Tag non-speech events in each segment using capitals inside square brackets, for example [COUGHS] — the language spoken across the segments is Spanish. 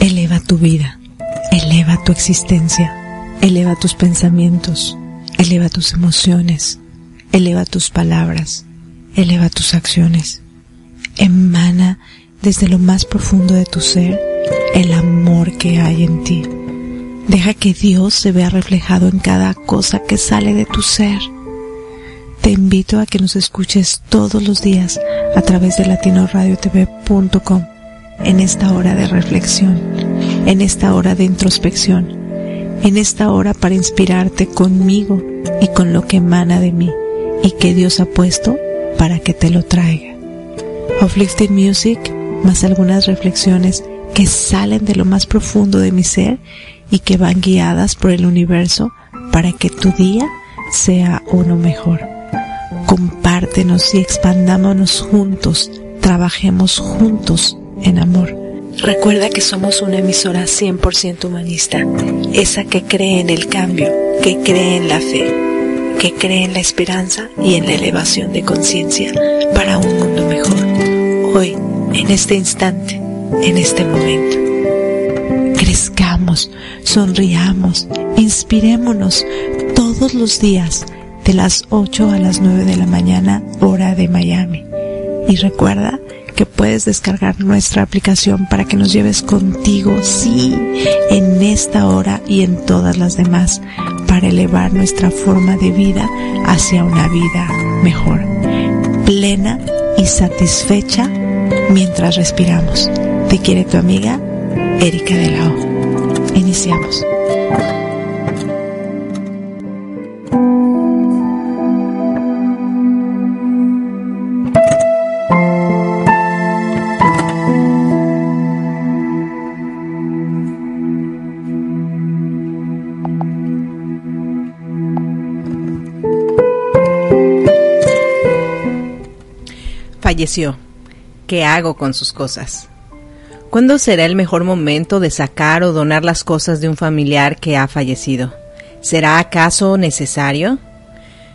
Eleva tu vida, eleva tu existencia, eleva tus pensamientos, eleva tus emociones, eleva tus palabras, eleva tus acciones. Emana desde lo más profundo de tu ser el amor que hay en ti. Deja que Dios se vea reflejado en cada cosa que sale de tu ser. Te invito a que nos escuches todos los días a través de latinoradiotv.com en esta hora de reflexión, en esta hora de introspección, en esta hora para inspirarte conmigo y con lo que emana de mí y que Dios ha puesto para que te lo traiga. Uplifting Music más algunas reflexiones que salen de lo más profundo de mi ser y que van guiadas por el universo para que tu día sea uno mejor. Compártenos y expandámonos juntos, trabajemos juntos en amor. Recuerda que somos una emisora 100% humanista, esa que cree en el cambio, que cree en la fe, que cree en la esperanza y en la elevación de conciencia para un mundo mejor. Hoy, en este instante, en este momento. Crezcamos, sonriamos, inspirémonos todos los días de las 8 a las 9 de la mañana, hora de Miami. Y recuerda que puedes descargar nuestra aplicación para que nos lleves contigo, sí, en esta hora y en todas las demás, para elevar nuestra forma de vida hacia una vida mejor, plena y satisfecha mientras respiramos. Te quiere tu amiga Erika de la O. Iniciamos. ¿Qué hago con sus cosas? ¿Cuándo será el mejor momento de sacar o donar las cosas de un familiar que ha fallecido? ¿Será acaso necesario?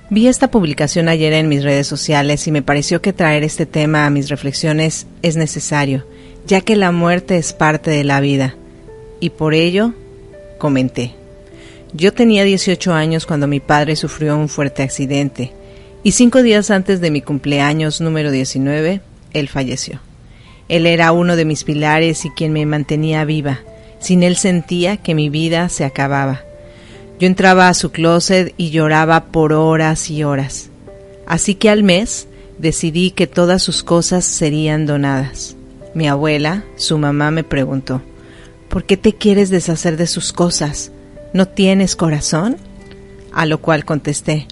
Vi esta publicación ayer en mis redes sociales y me pareció que traer este tema a mis reflexiones es necesario, ya que la muerte es parte de la vida. Y por ello, comenté. Yo tenía 18 años cuando mi padre sufrió un fuerte accidente, y cinco días antes de mi cumpleaños número 19, él falleció. Él era uno de mis pilares y quien me mantenía viva. Sin él sentía que mi vida se acababa. Yo entraba a su closet y lloraba por horas y horas. Así que al mes decidí que todas sus cosas serían donadas. Mi abuela, su mamá, me preguntó, ¿por qué te quieres deshacer de sus cosas? ¿No tienes corazón? A lo cual contesté,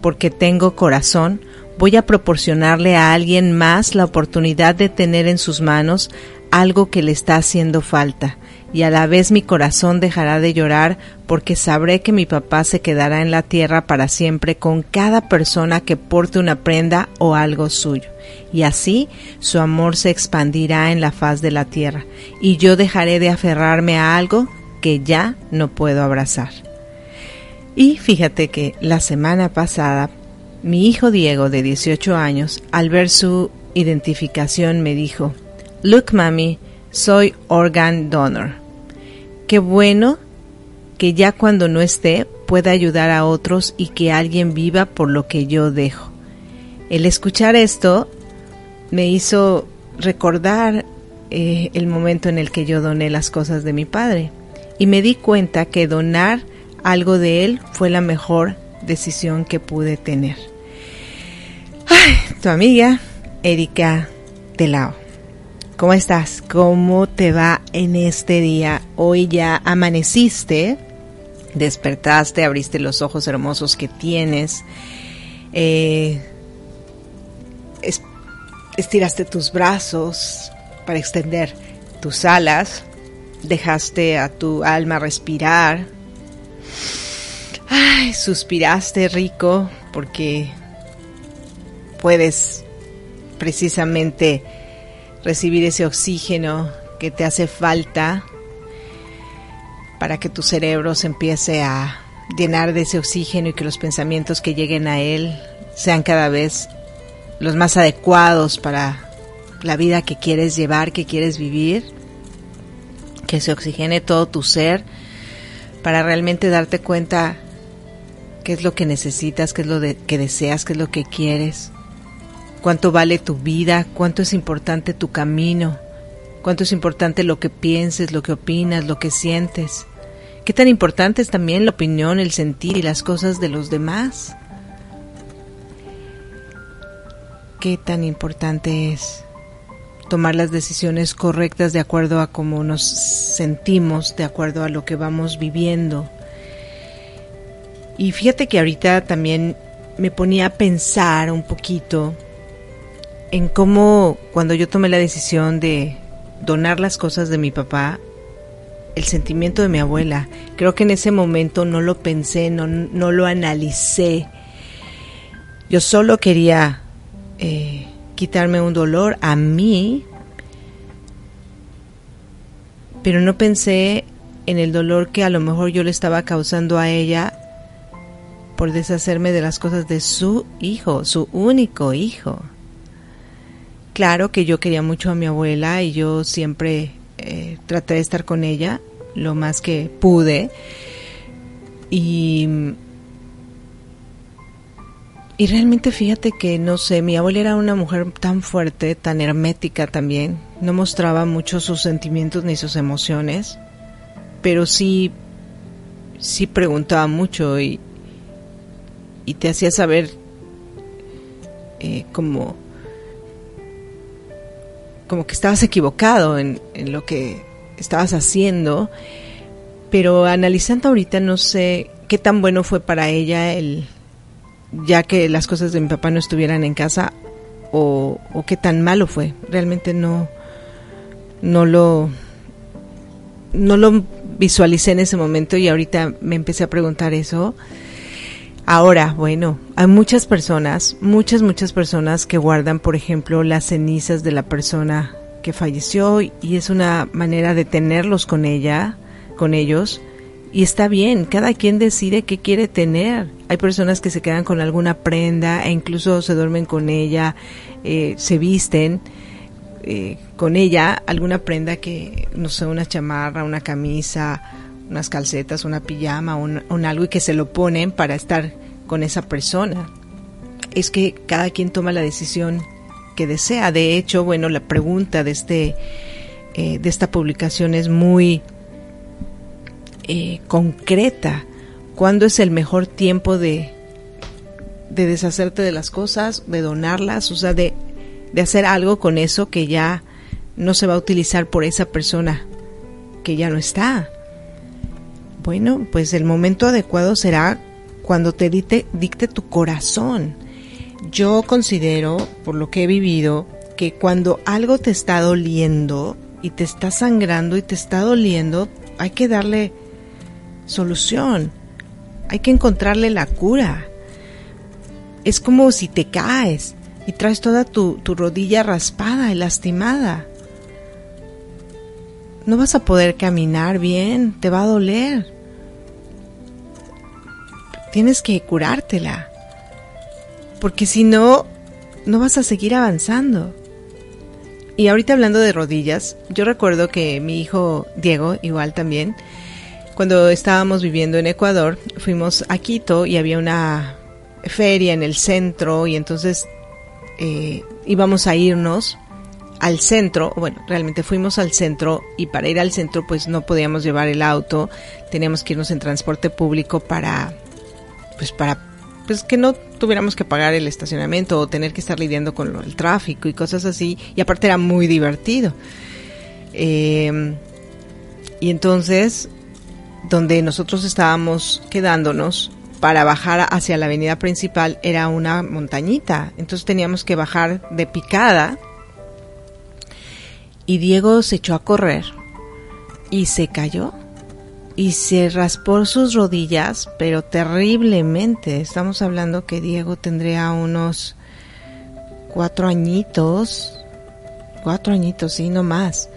porque tengo corazón voy a proporcionarle a alguien más la oportunidad de tener en sus manos algo que le está haciendo falta, y a la vez mi corazón dejará de llorar porque sabré que mi papá se quedará en la tierra para siempre con cada persona que porte una prenda o algo suyo, y así su amor se expandirá en la faz de la tierra, y yo dejaré de aferrarme a algo que ya no puedo abrazar. Y fíjate que la semana pasada mi hijo Diego, de 18 años, al ver su identificación me dijo, Look, mami, soy organ donor. Qué bueno que ya cuando no esté pueda ayudar a otros y que alguien viva por lo que yo dejo. El escuchar esto me hizo recordar eh, el momento en el que yo doné las cosas de mi padre y me di cuenta que donar algo de él fue la mejor decisión que pude tener. Tu amiga Erika Telao. ¿Cómo estás? ¿Cómo te va en este día? Hoy ya amaneciste, despertaste, abriste los ojos hermosos que tienes, eh, estiraste tus brazos para extender tus alas, dejaste a tu alma respirar, ay, suspiraste rico porque puedes precisamente recibir ese oxígeno que te hace falta para que tu cerebro se empiece a llenar de ese oxígeno y que los pensamientos que lleguen a él sean cada vez los más adecuados para la vida que quieres llevar, que quieres vivir, que se oxigene todo tu ser para realmente darte cuenta qué es lo que necesitas, qué es lo que deseas, qué es lo que quieres, cuánto vale tu vida, cuánto es importante tu camino, cuánto es importante lo que pienses, lo que opinas, lo que sientes. Qué tan importante es también la opinión, el sentir y las cosas de los demás. Qué tan importante es tomar las decisiones correctas de acuerdo a cómo nos sentimos, de acuerdo a lo que vamos viviendo. Y fíjate que ahorita también me ponía a pensar un poquito en cómo cuando yo tomé la decisión de donar las cosas de mi papá, el sentimiento de mi abuela, creo que en ese momento no lo pensé, no, no lo analicé. Yo solo quería eh, quitarme un dolor a mí, pero no pensé en el dolor que a lo mejor yo le estaba causando a ella por deshacerme de las cosas de su hijo, su único hijo. Claro que yo quería mucho a mi abuela y yo siempre eh, traté de estar con ella lo más que pude. Y, y realmente fíjate que, no sé, mi abuela era una mujer tan fuerte, tan hermética también. No mostraba mucho sus sentimientos ni sus emociones, pero sí, sí preguntaba mucho y, y te hacía saber eh, como como que estabas equivocado en, lo que estabas haciendo, pero analizando ahorita no sé qué tan bueno fue para ella el ya que las cosas de mi papá no estuvieran en casa o, o qué tan malo fue. Realmente no no lo no lo visualicé en ese momento y ahorita me empecé a preguntar eso Ahora, bueno, hay muchas personas, muchas, muchas personas que guardan, por ejemplo, las cenizas de la persona que falleció y es una manera de tenerlos con ella, con ellos. Y está bien, cada quien decide qué quiere tener. Hay personas que se quedan con alguna prenda e incluso se duermen con ella, eh, se visten eh, con ella, alguna prenda que, no sé, una chamarra, una camisa, unas calcetas, una pijama, un, un algo y que se lo ponen para estar con esa persona. Es que cada quien toma la decisión que desea. De hecho, bueno, la pregunta de este eh, de esta publicación es muy eh, concreta. ¿Cuándo es el mejor tiempo de, de deshacerte de las cosas, de donarlas, o sea, de, de hacer algo con eso que ya no se va a utilizar por esa persona que ya no está? Bueno, pues el momento adecuado será cuando te dicte, dicte tu corazón. Yo considero, por lo que he vivido, que cuando algo te está doliendo y te está sangrando y te está doliendo, hay que darle solución. Hay que encontrarle la cura. Es como si te caes y traes toda tu, tu rodilla raspada y lastimada. No vas a poder caminar bien, te va a doler tienes que curártela. Porque si no, no vas a seguir avanzando. Y ahorita hablando de rodillas, yo recuerdo que mi hijo Diego, igual también, cuando estábamos viviendo en Ecuador, fuimos a Quito y había una feria en el centro y entonces eh, íbamos a irnos al centro, bueno, realmente fuimos al centro y para ir al centro pues no podíamos llevar el auto, teníamos que irnos en transporte público para pues para pues que no tuviéramos que pagar el estacionamiento o tener que estar lidiando con el tráfico y cosas así. Y aparte era muy divertido. Em, y entonces, donde nosotros estábamos quedándonos para bajar hacia la avenida principal era una montañita. Entonces teníamos que bajar de picada. Y Diego se echó a correr y se cayó y se raspó sus rodillas, pero terriblemente. Estamos hablando que Diego tendría unos cuatro añitos, cuatro añitos, sí, no más.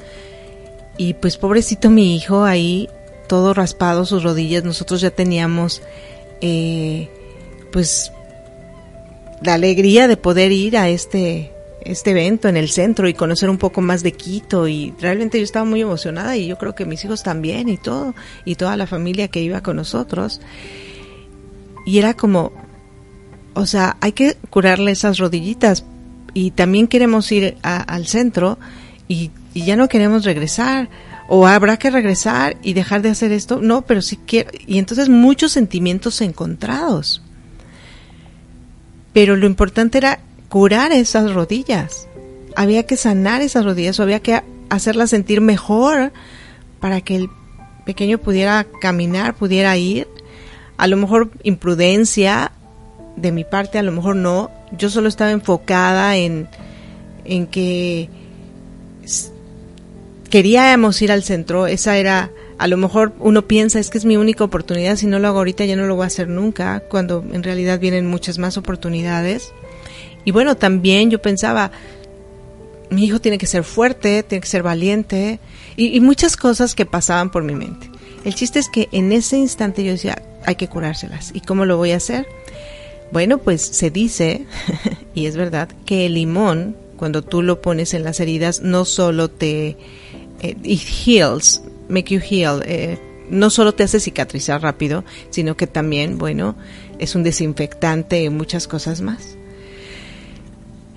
Y pues pobrecito mi hijo ahí, todo raspado sus rodillas. Nosotros ya teníamos, eh, pues, la alegría de poder ir a este este evento en el centro y conocer un poco más de Quito. Y realmente yo estaba muy emocionada y yo creo que mis hijos también y todo y toda la familia que iba con nosotros. Y era como o sea hay que curarle esas rodillitas. Y también queremos ir al centro y ya no queremos regresar o habrá que regresar y dejar de hacer esto no pero sí quiero y entonces muchos sentimientos encontrados pero lo importante era curar esas rodillas. Había que sanar esas rodillas o había que hacerlas sentir mejor para que el pequeño pudiera caminar, pudiera ir. A lo mejor imprudencia de mi parte, a lo mejor no. Yo solo estaba enfocada en, en que queríamos ir al centro. Esa era, a lo mejor uno piensa, es que es mi única oportunidad, si no lo hago ahorita ya no lo voy a hacer nunca, cuando en realidad vienen muchas más oportunidades. Y bueno, también yo pensaba, mi hijo tiene que ser fuerte, tiene que ser valiente, y, muchas cosas que pasaban por mi mente. El chiste es que en ese instante yo decía, hay que curárselas. ¿Y cómo lo voy a hacer? Bueno, pues se dice, [LAUGHS] y es verdad, que el limón, cuando tú lo pones en las heridas, no solo te... Eh, it heals, make you heal. Eh, no solo te hace cicatrizar rápido, sino que también, bueno, es un desinfectante y muchas cosas más.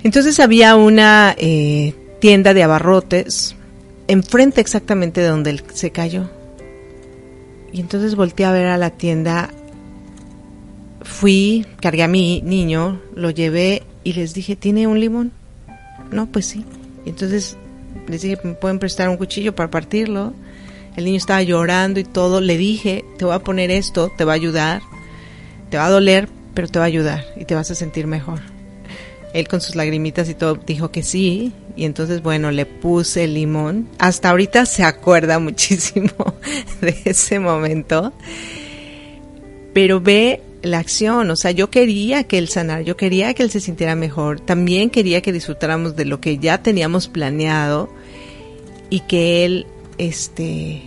Entonces había una eh, tienda de abarrotes enfrente exactamente de donde él se cayó. Y entonces volteé a ver a la tienda, fui, cargué a mi niño, lo llevé y les dije, ¿tiene un limón? No, pues sí. Entonces les dije, ¿me pueden prestar un cuchillo para partirlo? El niño estaba llorando y todo. Le dije, te voy a poner esto, te va a ayudar, te va a doler, pero te va a ayudar y te vas a sentir mejor él con sus lagrimitas y todo dijo que sí. Y entonces, bueno, le puse el limón. Hasta ahorita se acuerda [LAUGHS] muchísimo de ese momento. Pero ve la acción, o sea, yo quería que él sanara, yo quería que él se sintiera mejor, también quería que disfrutáramos de lo que ya teníamos planeado y que él, este,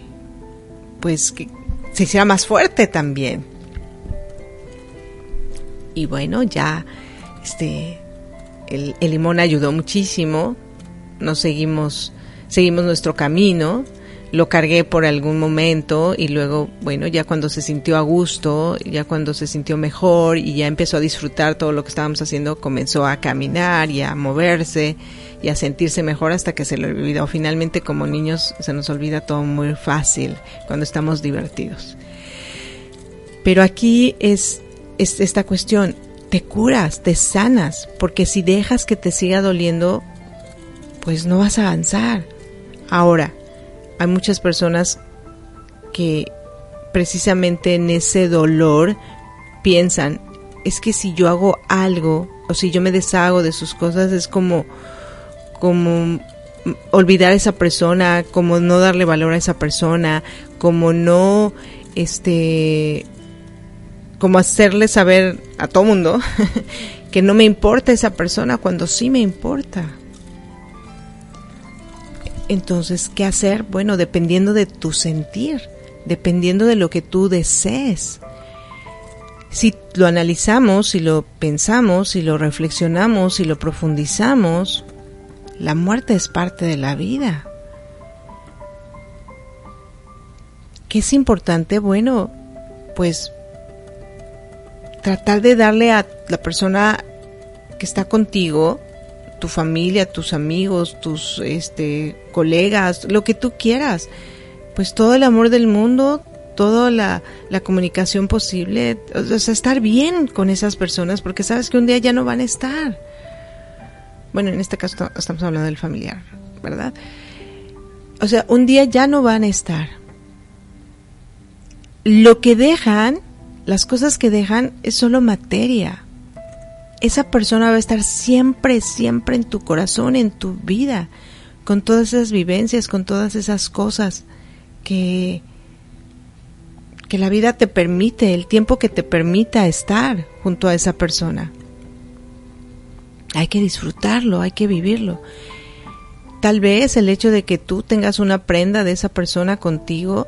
pues, que se hiciera más fuerte también. Y bueno, ya, este, el, limón ayudó muchísimo, nos seguimos, seguimos nuestro camino, lo cargué por algún momento y luego, bueno, ya cuando se sintió a gusto, ya cuando se sintió mejor y ya empezó a disfrutar todo lo que estábamos haciendo, comenzó a caminar y a moverse y a sentirse mejor hasta que se le olvidó. Finalmente, como niños, se nos olvida todo muy fácil cuando estamos divertidos. Pero aquí es, es esta cuestión, te curas, te sanas, porque si dejas que te siga doliendo, pues no vas a avanzar. Ahora, hay muchas personas que precisamente en ese dolor piensan, es que si yo hago algo o si yo me deshago de sus cosas es como como olvidar a esa persona, como no darle valor a esa persona, como no este como hacerle saber a todo mundo [LAUGHS] que no me importa esa persona cuando sí me importa. Entonces, ¿qué hacer? Bueno, dependiendo de tu sentir, dependiendo de lo que tú desees. Si lo analizamos, si lo pensamos, si lo reflexionamos, si lo profundizamos, la muerte es parte de la vida. ¿Qué es importante? Bueno, pues tratar de darle a la persona que está contigo, tu familia, tus amigos, tus este, colegas, lo que tú quieras, pues todo el amor del mundo, toda la, la comunicación posible, o sea, estar bien con esas personas, porque sabes que un día ya no van a estar. Bueno, en este caso estamos hablando del familiar, ¿verdad? O sea, un día ya no van a estar. Lo que dejan las cosas que dejan es solo materia. Esa persona va a estar siempre, siempre en tu corazón, en tu vida, con todas esas vivencias, con todas esas cosas que, que la vida te permite, el tiempo que te permita estar junto a esa persona. Hay que disfrutarlo, hay que vivirlo. Tal vez el hecho de que tú tengas una prenda de esa persona contigo,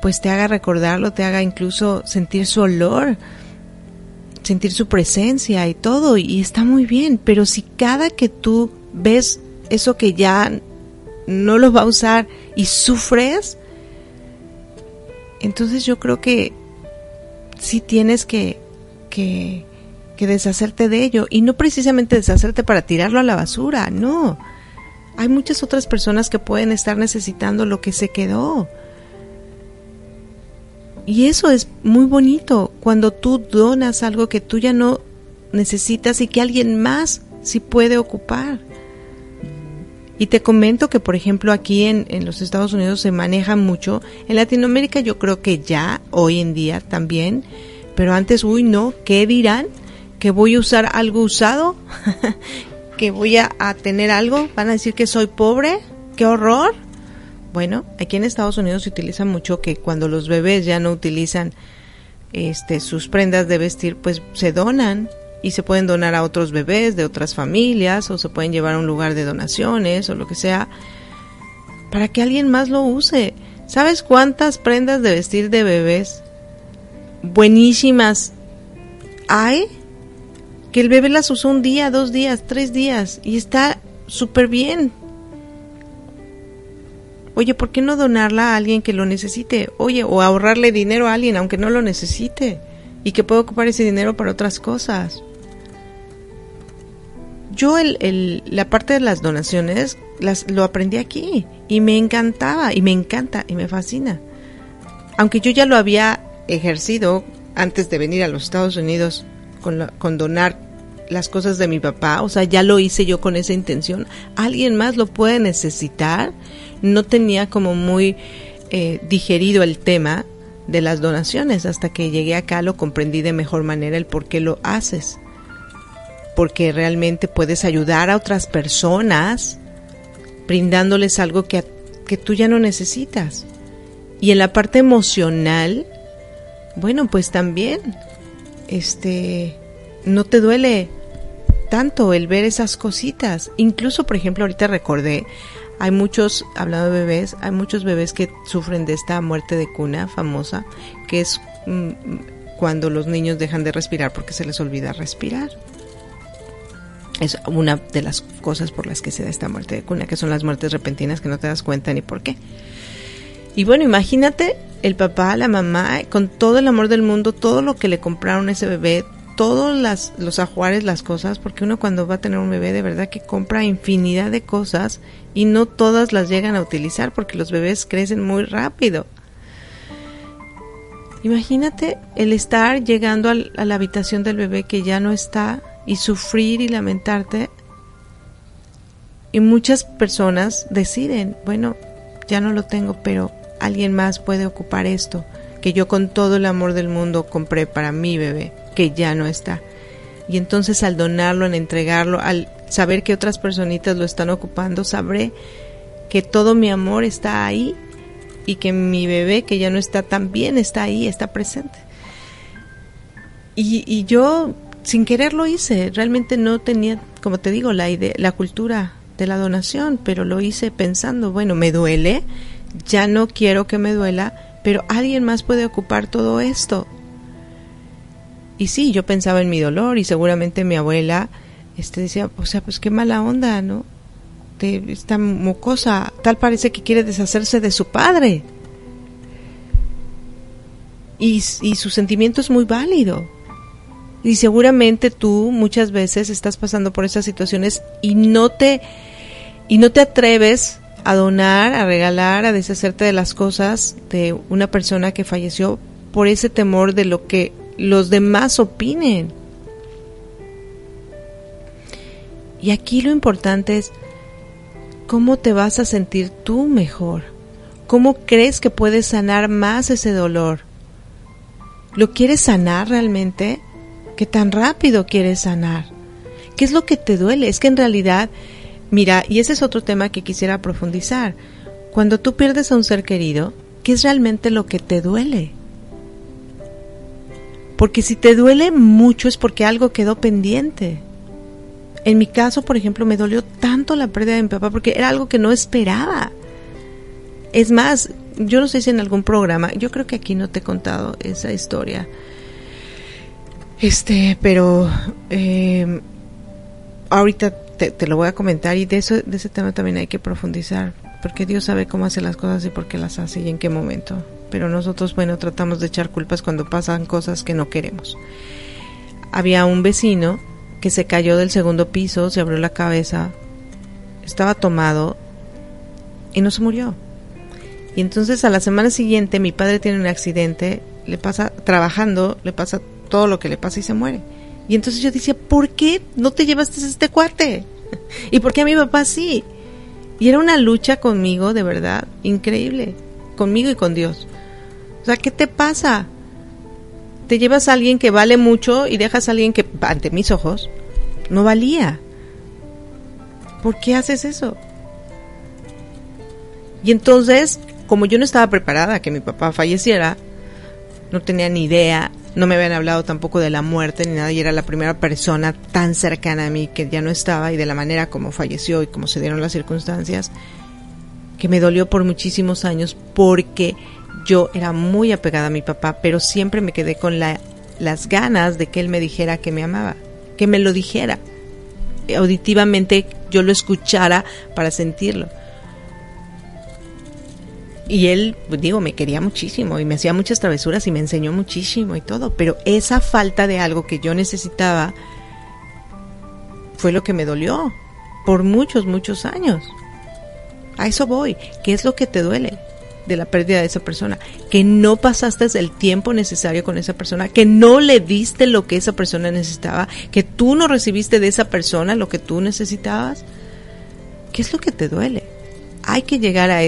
pues te haga recordarlo, te haga incluso sentir su olor, sentir su presencia y todo, y está muy bien, pero si cada que tú ves eso que ya no lo va a usar y sufres, entonces yo creo que sí tienes que, que, que deshacerte de ello, y no precisamente deshacerte para tirarlo a la basura, no. Hay muchas otras personas que pueden estar necesitando lo que se quedó. Y eso es muy bonito cuando tú donas algo que tú ya no necesitas y que alguien más sí puede ocupar. Y te comento que, por ejemplo, aquí en, en, los Estados Unidos se maneja mucho. En Latinoamérica yo creo que ya, hoy en día también. Pero antes, uy, no, ¿qué dirán? ¿Que voy a usar algo usado? [LAUGHS] ¿Que voy a, a tener algo? ¿Van a decir que soy pobre? ¡Qué horror! Bueno, aquí en Estados Unidos se utiliza mucho que cuando los bebés ya no utilizan este sus prendas de vestir, pues se donan y se pueden donar a otros bebés de otras familias o se pueden llevar a un lugar de donaciones o lo que sea para que alguien más lo use. ¿Sabes cuántas prendas de vestir de bebés buenísimas hay? Que el bebé las usó un día, dos días, tres días y está súper bien. Oye, ¿por qué no donarla a alguien que lo necesite? Oye, o ahorrarle dinero a alguien aunque no lo necesite y que pueda ocupar ese dinero para otras cosas. Yo el, el, la parte de las donaciones las, lo aprendí aquí y me encantaba y me encanta y me fascina. Aunque yo ya lo había ejercido antes de venir a los Estados Unidos con, la, con donar las cosas de mi papá, o sea, ya lo hice yo con esa intención. ¿Alguien más lo puede necesitar? No tenía como muy eh, digerido el tema de las donaciones. Hasta que llegué acá lo comprendí de mejor manera el por qué lo haces. Porque realmente puedes ayudar a otras personas brindándoles algo que, que tú ya no necesitas. Y en la parte emocional, bueno, pues también, este, no te duele tanto el ver esas cositas. Incluso, por ejemplo, ahorita recordé hay muchos, hablando de bebés, hay muchos bebés que sufren de esta muerte de cuna famosa, que es mm, cuando los niños dejan de respirar porque se les olvida respirar. Es una de las cosas por las que se da esta muerte de cuna, que son las muertes repentinas que no te das cuenta ni por qué. Y bueno, imagínate el papá, la mamá, con todo el amor del mundo, todo lo que le compraron a ese bebé, todos los ajuares, las cosas, porque uno cuando va a tener un bebé de verdad que compra infinidad de cosas y no todas las llegan a utilizar porque los bebés crecen muy rápido. Imagínate el estar llegando al, a la habitación del bebé que ya no está y sufrir y lamentarte. Y muchas personas deciden, bueno, ya no lo tengo, pero alguien más puede ocupar esto que yo con todo el amor del mundo compré para mi bebé que ya no está. Y entonces al donarlo, al entregarlo, al saber que otras personitas lo están ocupando, sabré que todo mi amor está ahí y que mi bebé que ya no está también está ahí, está presente. Y, y yo sin querer lo hice, realmente no tenía, como te digo, la idea, la cultura de la donación, pero lo hice pensando, bueno, me duele, ya no quiero que me duela, pero alguien más puede ocupar todo esto y sí, yo pensaba en mi dolor y seguramente mi abuela este decía, o sea, pues qué mala onda, ¿no? Esta mocosa, tal parece que quiere deshacerse de su padre. Y, y su sentimiento es muy válido. Y seguramente tú muchas veces estás pasando por esas situaciones y no te y no te atreves a donar, a regalar, a deshacerte de las cosas de una persona que falleció por ese temor de lo que los demás opinen. Y aquí lo importante es cómo te vas a sentir tú mejor. ¿Cómo crees que puedes sanar más ese dolor? ¿Lo quieres sanar realmente? ¿Qué tan rápido quieres sanar? ¿Qué es lo que te duele? Es que en realidad, mira, y ese es otro tema que quisiera profundizar. Cuando tú pierdes a un ser querido, ¿qué es realmente lo que te duele? Porque si te duele mucho es porque algo quedó pendiente. En mi caso, por ejemplo, me dolió tanto la pérdida de mi papá porque era algo que no esperaba. Es más, yo no sé si en algún programa, yo creo que aquí no te he contado esa historia. Este, pero eh, ahorita te, te, lo voy a comentar y de eso, de ese tema también hay que profundizar, porque Dios sabe cómo hace las cosas y por qué las hace y en qué momento. Pero nosotros, bueno, tratamos de echar culpas cuando pasan cosas que no queremos. Había un vecino que se cayó del segundo piso, se abrió la cabeza, estaba tomado y no se murió. Y entonces a la semana siguiente mi padre tiene un accidente, le pasa trabajando, le pasa todo lo que le pasa y se muere. Y entonces yo decía, ¿por qué no te llevaste este cuate? [LAUGHS] ¿Y por qué a mi papá sí? Y era una lucha conmigo, de verdad, increíble, conmigo y con Dios. O sea, ¿qué te pasa? Te llevas a alguien que vale mucho y dejas a alguien que, ante mis ojos, no valía. ¿Por qué haces eso? Y entonces, como yo no estaba preparada a que mi papá falleciera, no tenía ni idea, no me habían hablado tampoco de la muerte ni nada, y era la primera persona tan cercana a mí que ya no estaba, y de la manera como falleció y como se dieron las circunstancias, que me dolió por muchísimos años porque yo era muy apegada a mi papá, pero siempre me quedé con la, las ganas de que él me dijera que me amaba, que me lo dijera. Auditivamente yo lo escuchara para sentirlo. Y él, pues, digo, me quería muchísimo y me hacía muchas travesuras y me enseñó muchísimo y todo, pero esa falta de algo que yo necesitaba fue lo que me dolió por muchos, muchos años. A eso voy. ¿Qué es lo que te duele de la pérdida de esa persona? Que no pasaste el tiempo necesario con esa persona, que no le diste lo que esa persona necesitaba, que tú no recibiste de esa persona lo que tú necesitabas. ¿Qué es lo que te duele? hay que llegar a,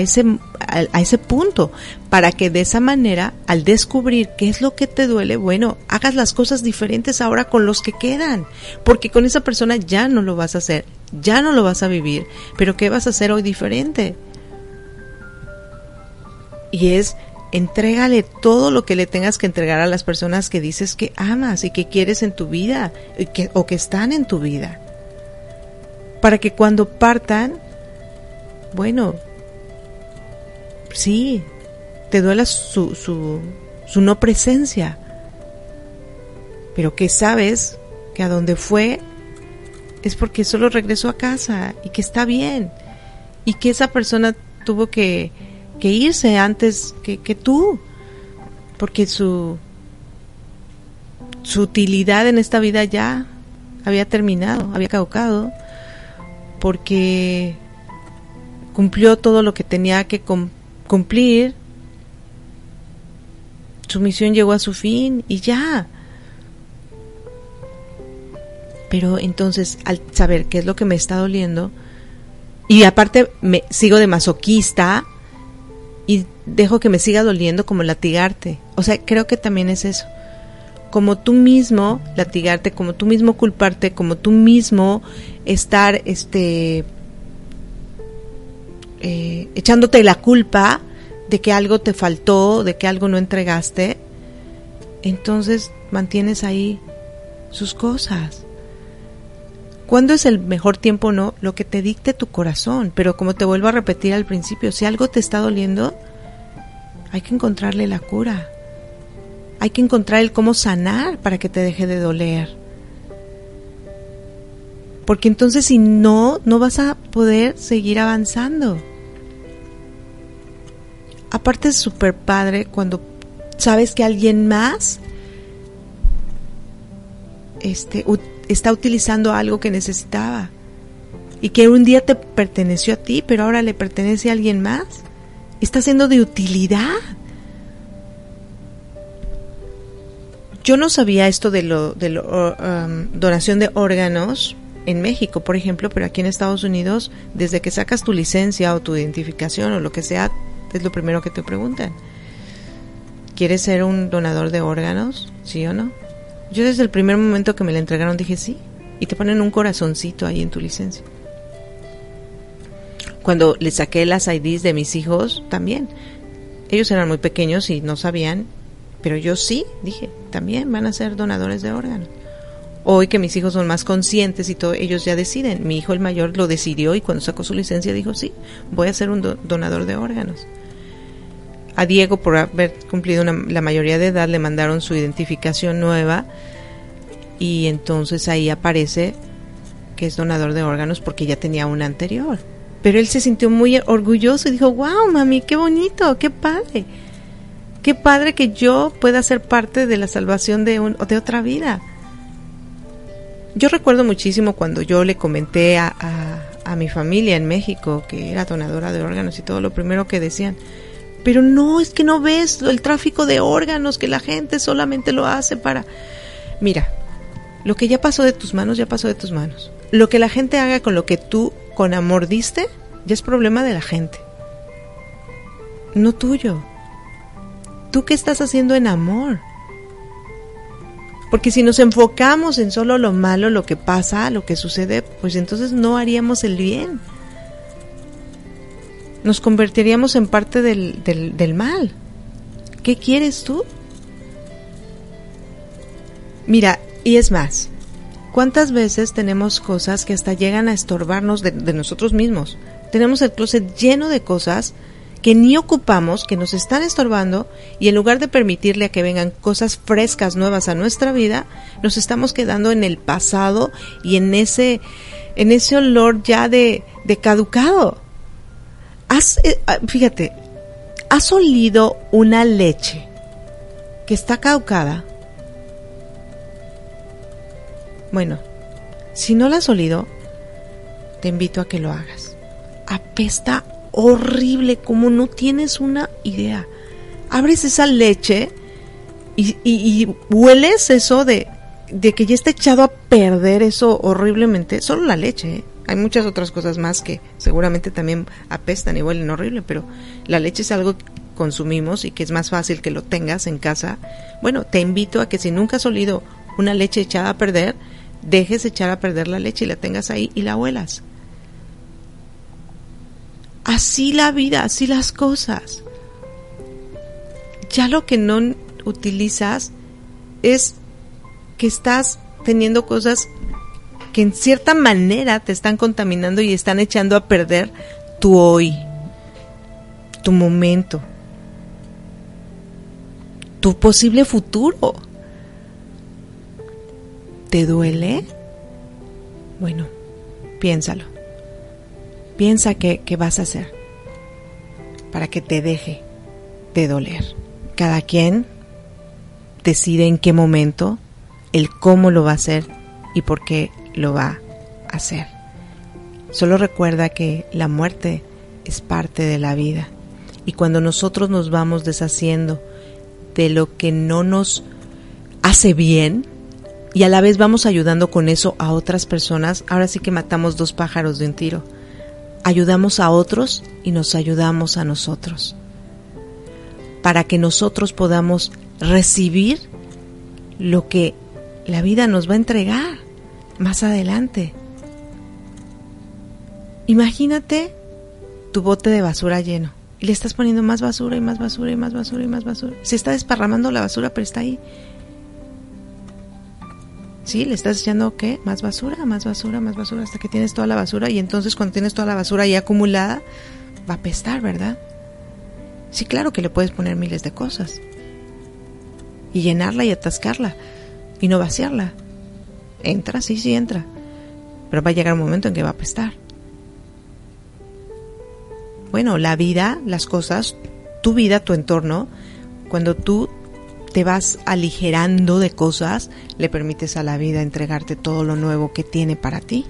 ese, a, ese punto para que de esa manera, al descubrir qué es lo que te duele, bueno, hagas las cosas diferentes ahora con los que quedan, porque con esa persona ya no lo vas a hacer, ya no lo vas a vivir, pero ¿qué vas a hacer hoy diferente? Y es entrégale todo lo que le tengas que entregar a las personas que dices que amas y que quieres en tu vida o que están en tu vida. Para que cuando partan bueno, sí, te duela su, su, su no presencia, pero que sabes que a donde fue es porque solo regresó a casa y que está bien y que esa persona tuvo que, que irse antes que, que tú, porque su, su utilidad en esta vida ya había terminado, había caducado, porque cumplió todo lo que tenía que cumplir, su misión llegó a su fin y ya. Pero entonces, al saber qué es lo que me está doliendo, y aparte me sigo de masoquista y dejo que me siga doliendo como latigarte. O sea, creo que también es eso. Como tú mismo latigarte, como tú mismo culparte, como tú mismo estar este eh, echándote la culpa de que algo te faltó, de que algo no entregaste, entonces mantienes ahí sus cosas. ¿Cuándo es el mejor tiempo? No, lo que te dicte tu corazón. Pero como te vuelvo a repetir al principio, si algo te está doliendo, hay que encontrarle la cura. Hay que encontrar el cómo sanar para que te deje de doler. Porque entonces si no, no vas a poder seguir avanzando aparte es súper padre cuando sabes que alguien más este, está utilizando algo que necesitaba y que un día te perteneció a ti, pero ahora le pertenece a alguien más. Está siendo de utilidad. Yo no sabía esto de lo de um, donación de órganos en México, por ejemplo, pero aquí en Estados Unidos, desde que sacas tu licencia o tu identificación o lo que sea, es lo primero que te preguntan. ¿Quieres ser un donador de órganos? ¿Sí o no? Yo desde el primer momento que me la entregaron dije sí. Y te ponen un corazoncito ahí en tu licencia. Cuando le saqué las IDs de mis hijos, también. Ellos eran muy pequeños y no sabían, pero yo sí, dije, también van a ser donadores de órganos. Hoy que mis hijos son más conscientes y todo, ellos ya deciden. Mi hijo el mayor lo decidió y cuando sacó su licencia dijo, sí, voy a ser un donador de órganos a Diego, por haber cumplido la mayoría de edad, le mandaron su identificación nueva y entonces ahí aparece que es donador de órganos porque ya tenía una anterior. Pero él se sintió muy orgulloso y dijo, wow, mami, qué bonito, qué padre. Qué padre que yo pueda ser parte de la salvación de, un, de otra vida. Yo recuerdo muchísimo cuando yo le comenté a, a, a mi familia en México que era donadora de órganos y todo, lo primero que decían, pero no, es que no ves el tráfico de órganos, que la gente solamente lo hace para... Mira, lo que ya pasó de tus manos, ya pasó de tus manos. Lo que la gente haga con lo que tú con amor diste, ya es problema de la gente. No tuyo. ¿Tú qué estás haciendo en amor? Porque si nos enfocamos en solo lo malo, lo que pasa, lo que sucede, pues entonces no haríamos el bien nos convertiríamos en parte del, del, mal. ¿Qué quieres tú? Mira, y es más, ¿cuántas veces tenemos cosas que hasta llegan a estorbarnos de, de, nosotros mismos? Tenemos el closet lleno de cosas que ni ocupamos, que nos están estorbando, y en lugar de permitirle a que vengan cosas frescas, nuevas a nuestra vida, nos estamos quedando en el pasado y en ese, en ese olor ya de, de caducado. Eh, ah, fíjate, has olido una leche que está caducada. Bueno, si no la has olido, te invito a que lo hagas. Apesta horrible, como no tienes una idea. Abres esa leche y, hueles eso de, de, que ya está echado a perder eso horriblemente. Solo la leche. ¿eh? Hay muchas otras cosas más que seguramente también apestan y huelen horrible, pero la leche es algo que consumimos y que es más fácil que lo tengas en casa. Bueno, te invito a que si nunca has olido una leche echada a perder, dejes echar a perder la leche y la tengas ahí y la huelas. Así la vida, así las cosas. Ya lo que no utilizas es que estás teniendo cosas que en cierta manera te están contaminando y están echando a perder tu hoy, tu momento, tu posible futuro. ¿Te duele? Bueno, piénsalo. Piensa qué, qué vas a hacer para que te deje de doler. Cada quien decide en qué momento, el cómo lo va a hacer y por qué lo va a hacer. Solo recuerda que la muerte es parte de la vida y cuando nosotros nos vamos deshaciendo de lo que no nos hace bien y a la vez vamos ayudando con eso a otras personas, ahora sí que matamos dos pájaros de un tiro. Ayudamos a otros y nos ayudamos a nosotros para que nosotros podamos recibir lo que la vida nos va a entregar más adelante. Imagínate tu bote de basura lleno y le estás poniendo más basura y más basura y más basura y más basura. Se está desparramando la basura, pero está ahí. Sí, le estás echando qué? Más basura, más basura, más basura hasta que tienes toda la basura y entonces cuando tienes toda la basura ahí acumulada va a apestar, ¿verdad? Sí, claro que le puedes poner miles de cosas y llenarla y atascarla y no vaciarla. Entra, sí, sí entra. Pero va a llegar un momento en que va a apestar. Bueno, la vida, las cosas, tu vida, tu entorno, cuando tú te vas aligerando de cosas, le permites a la vida entregarte todo lo nuevo que tiene para ti.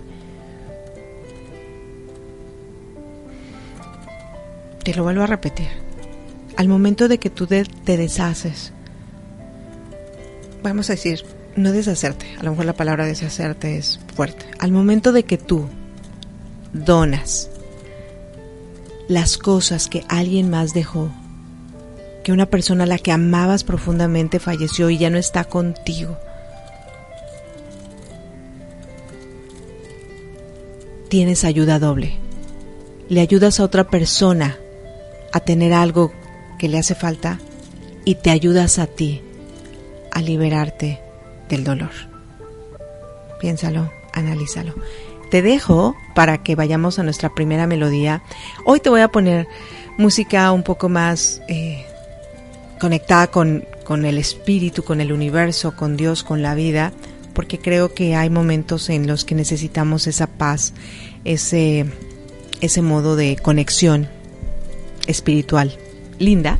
Te lo vuelvo a repetir. Al momento de que tú te, deshaces, vamos a decir, no deshacerte, a lo mejor la palabra deshacerte es fuerte. Al momento de que tú donas las cosas que alguien más dejó, que una persona a la que amabas profundamente falleció y ya no está contigo, tienes ayuda doble. Le ayudas a otra persona a tener algo que le hace falta y te ayudas a ti a liberarte del dolor. Piénsalo, analízalo. Te dejo para que vayamos a nuestra primera melodía. Hoy te voy a poner música un poco más eh, conectada con, con el espíritu, con el universo, con Dios, con la vida, porque creo que hay momentos en los que necesitamos esa paz, ese, ese modo de conexión espiritual. Linda.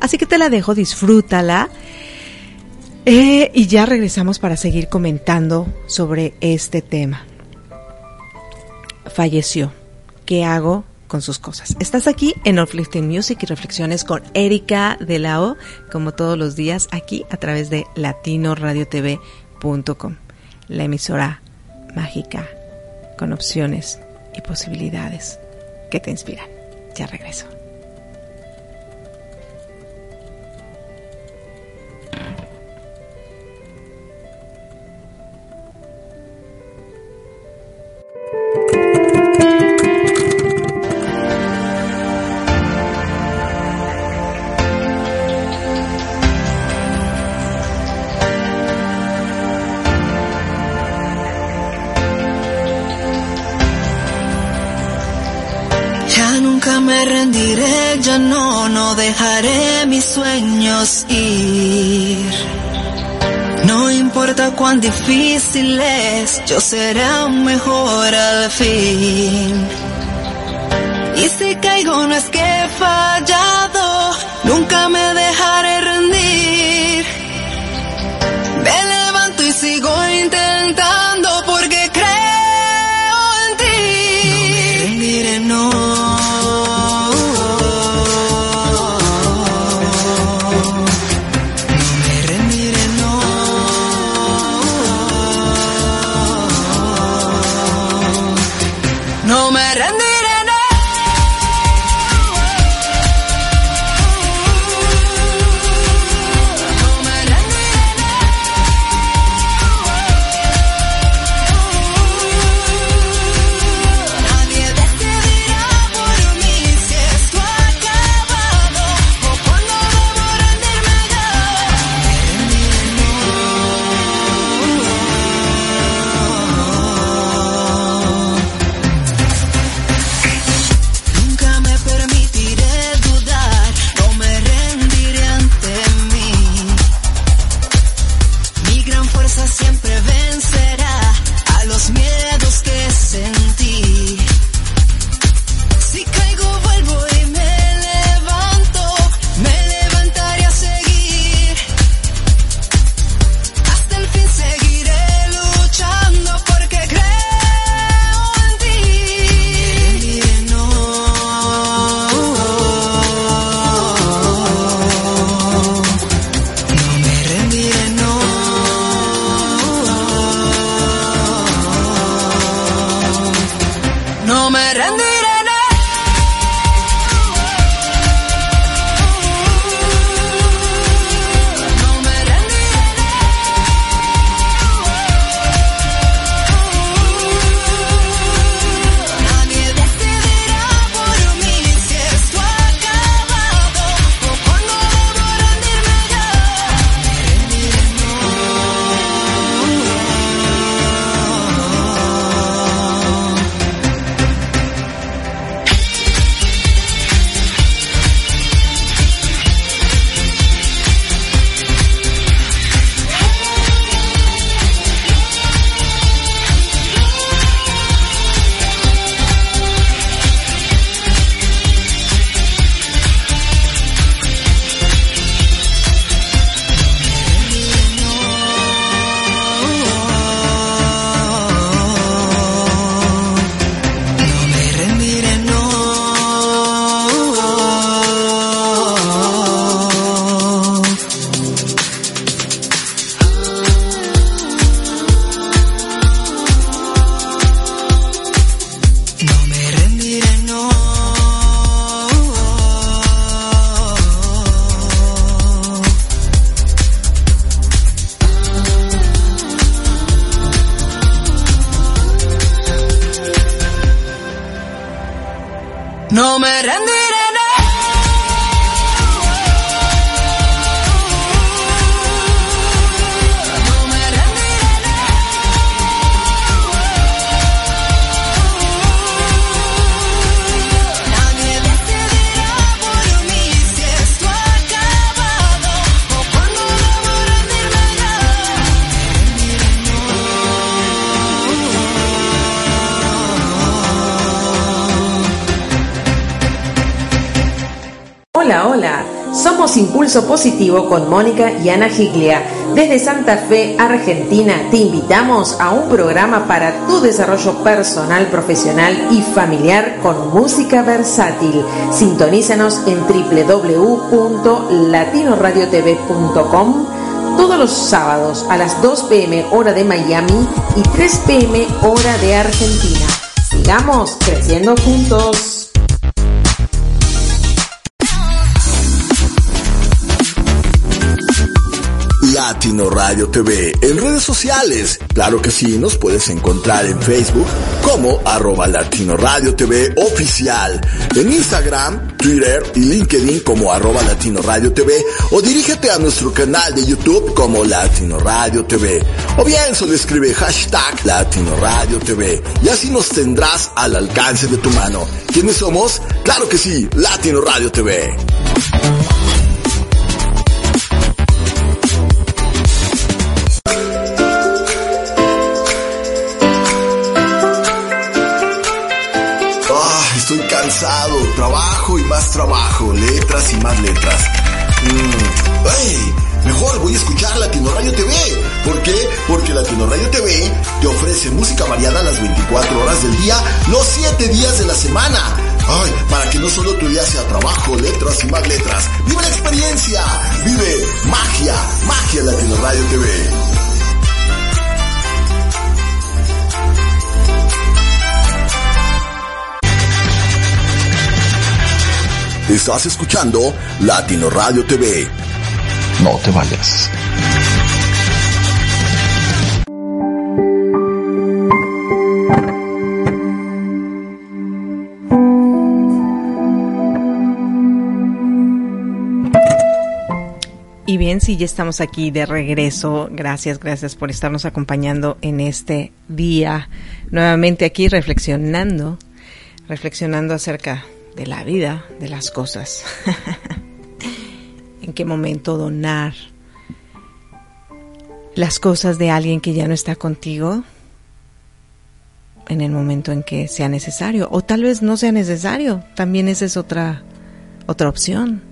Así que te la dejo, disfrútala. Eh, y ya regresamos para seguir comentando sobre este tema. Falleció. ¿Qué hago con sus cosas? Estás aquí en Uplifting Music y Reflexiones con Erika de la O, como todos los días, aquí a través de latinoradiotv.com, la emisora mágica con opciones y posibilidades que te inspiran. Ya regreso. Dejaré mis sueños ir. No importa cuán difícil es, yo seré mejor al fin. Y si caigo no es que he fallado, nunca me Positivo con Mónica y Ana Giglia. Desde Santa Fe, Argentina, te invitamos a un programa para tu desarrollo personal, profesional y familiar con música versátil. Sintonízanos en www.latinoradiotv.com todos los sábados a las 2 pm hora de Miami y 3 pm hora de Argentina. Sigamos creciendo juntos. Latino Radio TV en redes sociales. Claro que sí, nos puedes encontrar en Facebook como arroba Latino Radio TV oficial, en Instagram, Twitter y LinkedIn como arroba Latino Radio TV o dirígete a nuestro canal de YouTube como Latino Radio TV o bien solo escribe hashtag Latino Radio TV y así nos tendrás al alcance de tu mano. ¿Quiénes somos? Claro que sí, Latino Radio TV. Trabajo letras y más letras. Mm, mejor voy a escuchar Latino Radio TV. ¿Por qué? Porque Latino Radio TV te ofrece música variada las 24 horas del día, los 7 días de la semana. Ay, para que no solo tu día sea trabajo, letras y más letras. Vive la experiencia, vive magia, magia Latino Radio TV. Estás escuchando Latino Radio TV. No te vayas. Y bien, si ya estamos aquí de regreso. Gracias, gracias por estarnos acompañando en este día. Nuevamente aquí reflexionando, reflexionando acerca de la vida, de las cosas. [LAUGHS] en qué momento donar las cosas de alguien que ya no está contigo en el momento en que sea necesario o tal vez no sea necesario, también esa es otra otra opción.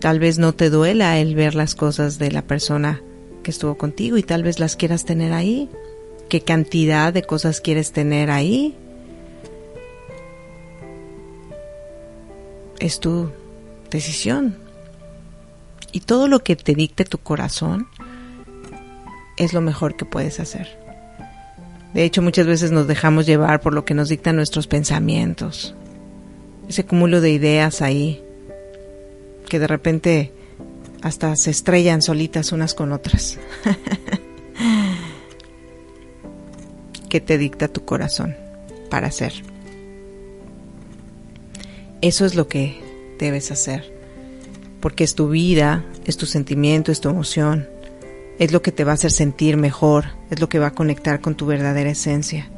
Tal vez no te duela el ver las cosas de la persona que estuvo contigo y tal vez las quieras tener ahí. ¿Qué cantidad de cosas quieres tener ahí? Es tu decisión. Y todo lo que te dicte tu corazón es lo mejor que puedes hacer. De hecho, muchas veces nos dejamos llevar por lo que nos dictan nuestros pensamientos. Ese cúmulo de ideas ahí que de repente hasta se estrellan solitas unas con otras. [LAUGHS] ¿Qué te dicta tu corazón para hacer? Eso es lo que debes hacer, porque es tu vida, es tu sentimiento, es tu emoción, es lo que te va a hacer sentir mejor, es lo que va a conectar con tu verdadera esencia.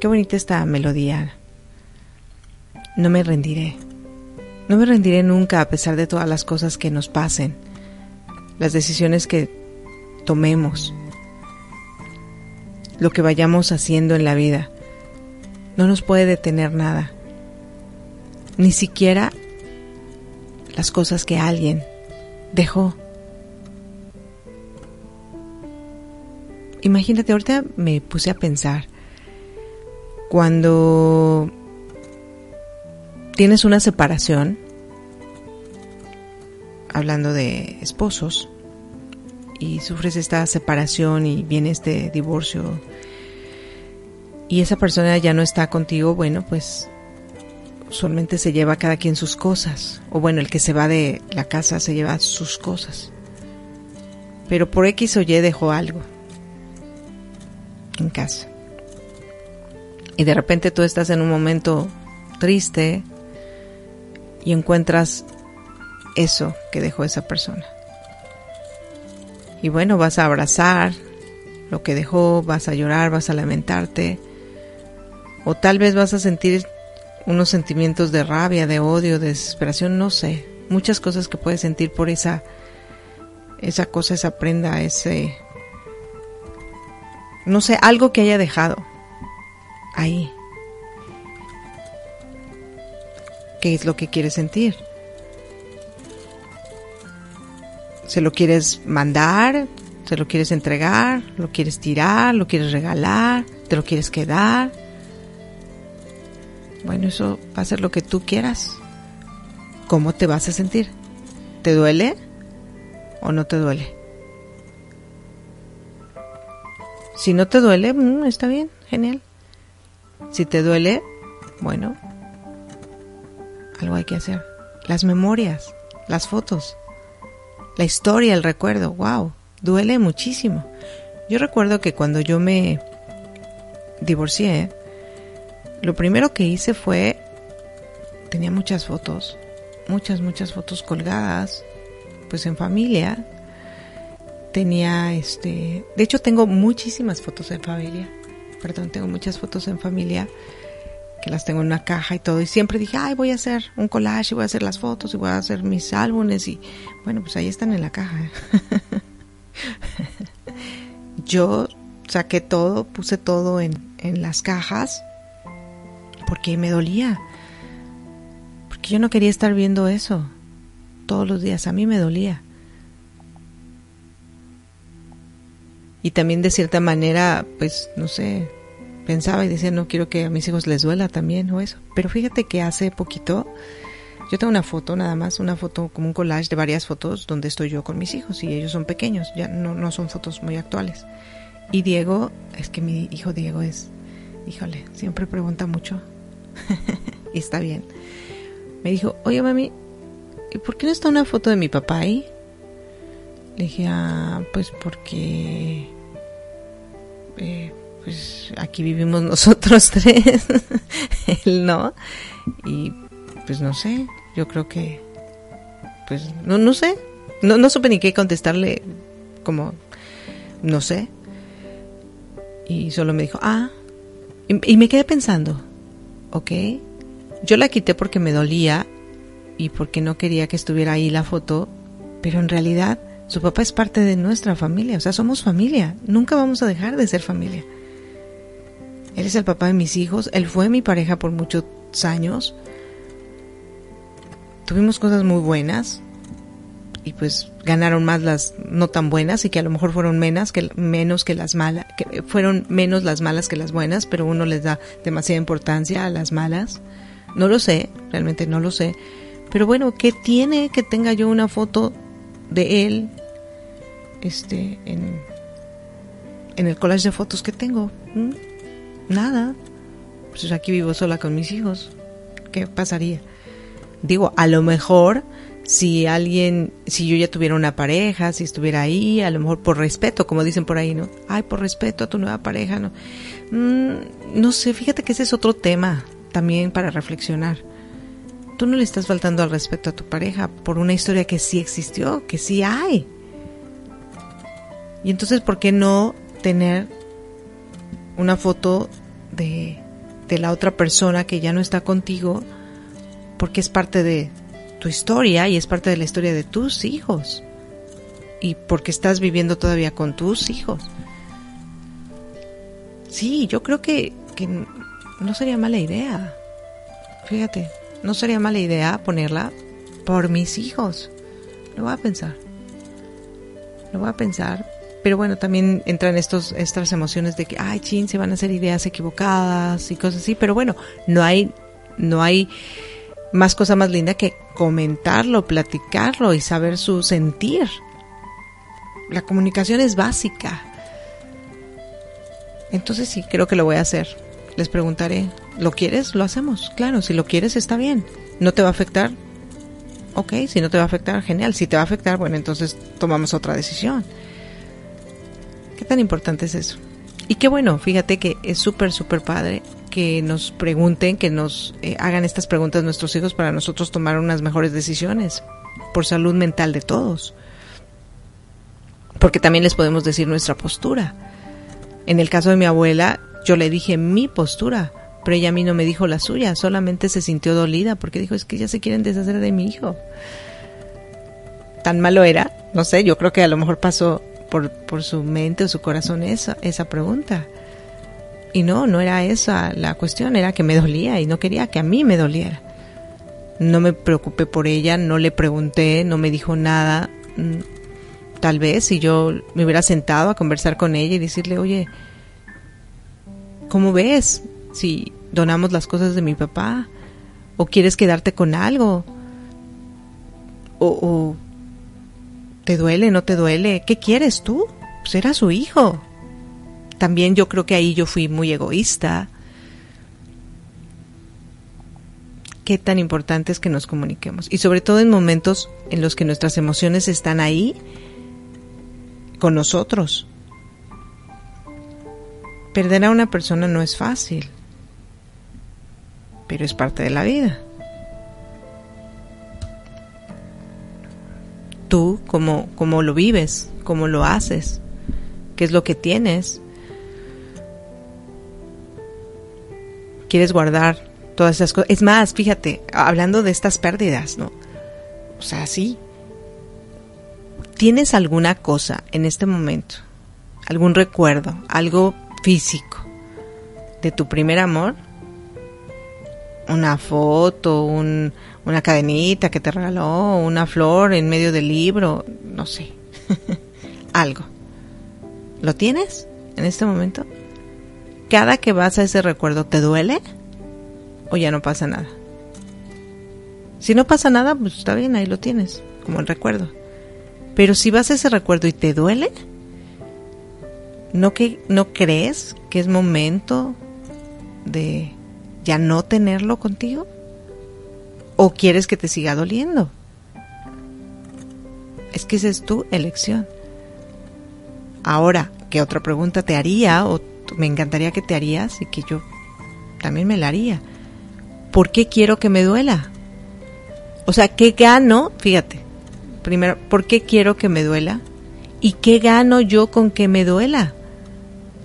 Qué bonita esta melodía. No me rendiré. No me rendiré nunca a pesar de todas las cosas que nos pasen, las decisiones que tomemos, lo que vayamos haciendo en la vida. No nos puede detener nada ni siquiera las cosas que alguien dejó. Imagínate, ahorita me puse a pensar, cuando tienes una separación, hablando de esposos, y sufres esta separación y viene este divorcio, y esa persona ya no está contigo, bueno, pues usualmente se lleva cada quien sus cosas, o bueno, el que se va de la casa se lleva sus cosas. Pero por X o Y dejó algo en casa. Y de repente tú estás en un momento triste y encuentras eso que dejó esa persona. Y bueno, vas a abrazar lo que dejó, vas a llorar, vas a lamentarte, o tal vez vas a sentir unos sentimientos de rabia, de odio, de desesperación, no sé, muchas cosas que puedes sentir por esa esa cosa, esa prenda, ese no sé, algo que haya dejado ahí. qué es lo que quieres sentir. ¿Se lo quieres mandar? ¿Se lo quieres entregar? ¿Lo quieres tirar? ¿Lo quieres regalar? ¿Te lo quieres quedar? Bueno, eso va a ser lo que tú quieras. ¿Cómo te vas a sentir? ¿Te duele o no te duele? Si no te duele, mm, está bien, genial. Si te duele, bueno, algo hay que hacer. Las memorias, las fotos, la historia, el recuerdo, wow, duele muchísimo. Yo recuerdo que cuando yo me divorcié, lo primero que hice fue, tenía muchas fotos, muchas, muchas fotos colgadas, pues en familia. Tenía este, de hecho tengo muchísimas fotos en familia, perdón, tengo muchas fotos en familia que las tengo en una caja y todo. Y siempre dije, ay, voy a hacer un collage y voy a hacer las fotos y voy a hacer mis álbumes. Y bueno, pues ahí están en la caja. [LAUGHS] Yo saqué todo, puse todo en, en las cajas porque me dolía. Porque yo no quería estar viendo eso todos los días. A mí me dolía. Y también de cierta manera, pues, no sé, pensaba y decía, no quiero que a mis hijos les duela también o eso. Pero fíjate que hace poquito, yo tengo una foto nada más, una foto como un collage de varias fotos donde estoy yo con mis hijos y ellos son pequeños, ya no, no son fotos muy actuales. Y Diego, es que mi hijo Diego es, híjole, siempre pregunta mucho. Y [LAUGHS] está bien. Me dijo, oye mami, ¿y por qué no está una foto de mi papá ahí? Le dije, ah, pues porque... Eh, pues aquí vivimos [LAUGHS] nosotros tres, [LAUGHS] él no, y pues no sé, yo creo que, pues no, no sé, no, no supe ni qué contestarle, como, no sé, y solo me dijo, ah, y, y me quedé pensando, ok, yo la quité porque me dolía y porque no quería que estuviera ahí la foto, pero en realidad su papá es parte de nuestra familia, o sea, somos familia, nunca vamos a dejar de ser familia. Él es el papá de mis hijos, él fue mi pareja por muchos años. Tuvimos cosas muy buenas y pues ganaron más las no tan buenas y que a lo mejor fueron menos que menos que las malas, que fueron menos las malas que las buenas, pero uno les da demasiada importancia a las malas. No lo sé, realmente no lo sé. Pero bueno, ¿qué tiene que tenga yo una foto de él este en en el collage de fotos que tengo? ¿Mm? Nada. Pues aquí vivo sola con mis hijos. ¿Qué pasaría? Digo, a lo mejor si alguien, si yo ya tuviera una pareja, si estuviera ahí, a lo mejor por respeto, como dicen por ahí, ¿no? Ay, por respeto a tu nueva pareja, ¿no? Mm, no sé, fíjate que ese es otro tema también para reflexionar. Tú no le estás faltando al respeto a tu pareja por una historia que sí existió, que sí hay. Y entonces, ¿por qué no tener una foto de, la otra persona que ya no está contigo porque es parte de tu historia y es parte de la historia de tus hijos y porque estás viviendo todavía con tus hijos. Sí, yo creo que, que no sería mala idea. Fíjate, no sería mala idea ponerla por mis hijos. Lo voy a pensar. Lo voy a pensar pero bueno, también entran estos, estas emociones de que, ay, chin, se van a hacer ideas equivocadas y cosas así. Pero bueno, no hay, no hay más cosa más linda que comentarlo, platicarlo y saber su sentir. La comunicación es básica. Entonces sí, creo que lo voy a hacer. Les preguntaré, ¿lo quieres? Lo hacemos. Claro, si lo quieres está bien. ¿No te va a afectar? Ok, si no te va a afectar, genial. Si te va a afectar, bueno, entonces tomamos otra decisión. ¿Qué tan importante es eso? Y qué bueno, fíjate que es súper, súper padre que nos pregunten, que nos eh, hagan estas preguntas nuestros hijos para nosotros tomar unas mejores decisiones por salud mental de todos. Porque también les podemos decir nuestra postura. En el caso de mi abuela, yo le dije mi postura, pero ella a mí no me dijo la suya, solamente se sintió dolida porque dijo, es que ya se quieren deshacer de mi hijo. Tan malo era, no sé, yo creo que a lo mejor pasó por, por su mente o su corazón esa, esa pregunta. Y no, no era esa la cuestión, era que me dolía y no quería que a mí me doliera. No me preocupé por ella, no le pregunté, no me dijo nada. Mm, tal vez si yo me hubiera sentado a conversar con ella y decirle, oye, ¿cómo ves si donamos las cosas de mi papá? ¿O quieres quedarte con algo? ¿O, te duele, no te duele? ¿Qué quieres tú? Pues era su hijo. También yo creo que ahí yo fui muy egoísta qué tan importante es que nos comuniquemos. Y sobre todo en momentos en los que nuestras emociones están ahí con nosotros. Perder a una persona no es fácil, pero es parte de la vida. Tú, cómo, cómo lo vives, cómo lo haces, qué es lo que tienes. ¿Quieres guardar todas esas cosas. Es más, fíjate, hablando de estas pérdidas, ¿no? O sea, sí. ¿Tienes alguna cosa en este momento, algún recuerdo, algo físico de tu primer amor? Una foto, un, una cadenita que te regaló, una flor en medio del libro, no sé, [LAUGHS] algo. ¿Lo tienes en este momento? Cada que vas a ese recuerdo, ¿te duele? o ya no pasa nada. Si no pasa nada, pues está bien, ahí lo tienes, como el recuerdo. Pero si vas a ese recuerdo y te duele, ¿no, que, ¿no crees que es momento de ya no tenerlo contigo? ¿O quieres que te siga doliendo? Es que esa es tu elección. Ahora, ¿qué otra pregunta te haría o me encantaría que te harías y que yo también me la haría? ¿por qué quiero que me duela? O sea, ¿qué gano? Fíjate, primero, ¿por qué quiero que me duela? ¿Y qué gano yo con que me duela?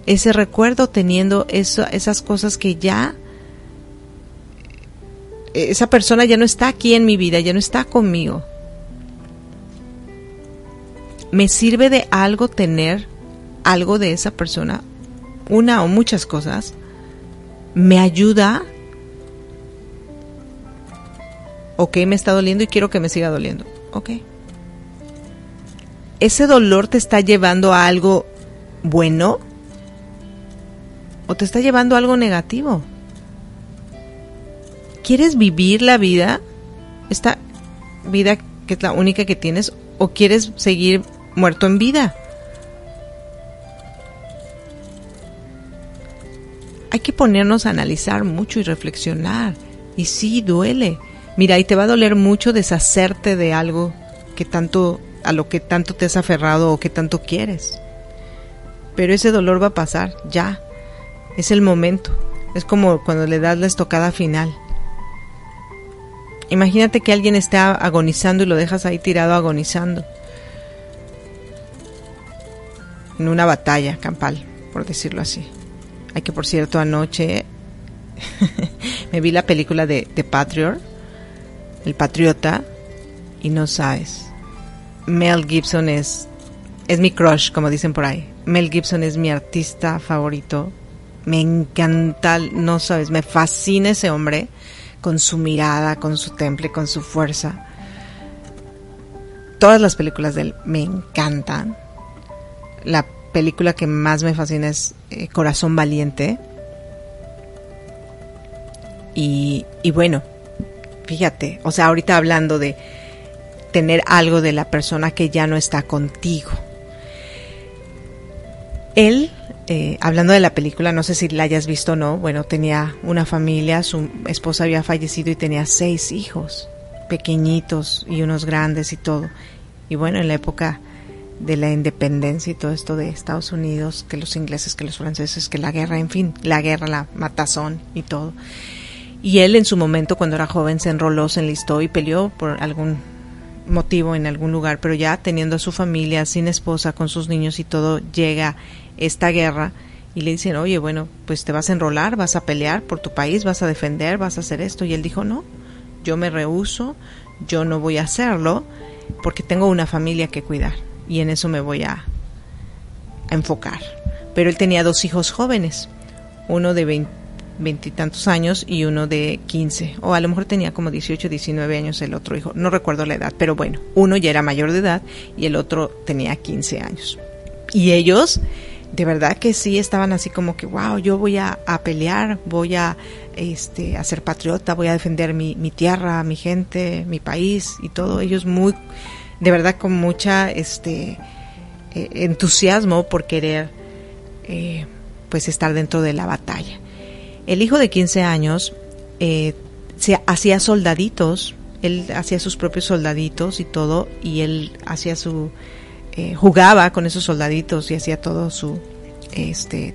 Ese recuerdo teniendo esas cosas que ya, esa persona ya no está aquí en mi vida, ya no está conmigo. ¿Me sirve de algo tener algo de esa persona? Una o muchas cosas. ¿Me ayuda ok, me está doliendo y quiero que me siga doliendo. Ok. ¿Ese dolor te está llevando a algo bueno? ¿O te está llevando a algo negativo? ¿Quieres vivir la vida? ¿Esta vida que es la única que tienes? ¿O quieres seguir muerto en vida? Hay que ponernos a analizar mucho y reflexionar. Y sí, duele Mira, y te va a doler mucho deshacerte de algo que tanto a lo que tanto te has aferrado o que tanto quieres. Pero ese dolor va a pasar, ya. Es el momento. Es como cuando le das la estocada final. Imagínate que alguien está agonizando y lo dejas ahí tirado agonizando. En una batalla campal, por decirlo así. Hay que, por cierto, anoche [LAUGHS] me vi la película de, de Patriot el patriota, y no sabes. Mel Gibson es, es mi crush, como dicen por ahí. Mel Gibson es mi artista favorito. Me encanta, no sabes, me fascina ese hombre con su mirada, con su temple, con su fuerza. Todas las películas de él me encantan. La película que más me fascina es eh, Corazón Valiente. Y, y bueno, Fíjate, o sea, ahorita hablando de tener algo de la persona que ya no está contigo. Él, eh, hablando de la película, no sé si la hayas visto o no, bueno, tenía una familia, su esposa había fallecido y tenía seis hijos, pequeñitos y unos grandes y todo. Y bueno, en la época de la independencia y todo esto de Estados Unidos, que los ingleses, que los franceses, que la guerra, en fin, la guerra, la matazón y todo. Y él en su momento, cuando era joven, se enroló, se enlistó y peleó por algún motivo en algún lugar, pero ya teniendo a su familia, sin esposa, con sus niños y todo, llega esta guerra y le dicen, oye, bueno, pues te vas a enrolar, vas a pelear por tu país, vas a defender, vas a hacer esto. Y él dijo, no, yo me rehuso, yo no voy a hacerlo porque tengo una familia que cuidar y en eso me voy a, enfocar. Pero él tenía dos hijos jóvenes, uno de 20 veintitantos años y uno de 15, o a lo mejor tenía como 18, 19 años el otro hijo, no recuerdo la edad, pero bueno, uno ya era mayor de edad y el otro tenía 15 años. Y ellos, de verdad que sí estaban así como que, wow, yo voy a, pelear, voy a, este, a ser patriota, voy a defender mi, mi tierra, mi gente, mi país y todo. Ellos muy, de verdad con mucha, este, eh, entusiasmo por querer, eh, pues estar dentro de la batalla. El hijo de 15 años eh, se hacía soldaditos, él hacía sus propios soldaditos y todo, y él hacía su jugaba con esos soldaditos y hacía todo su este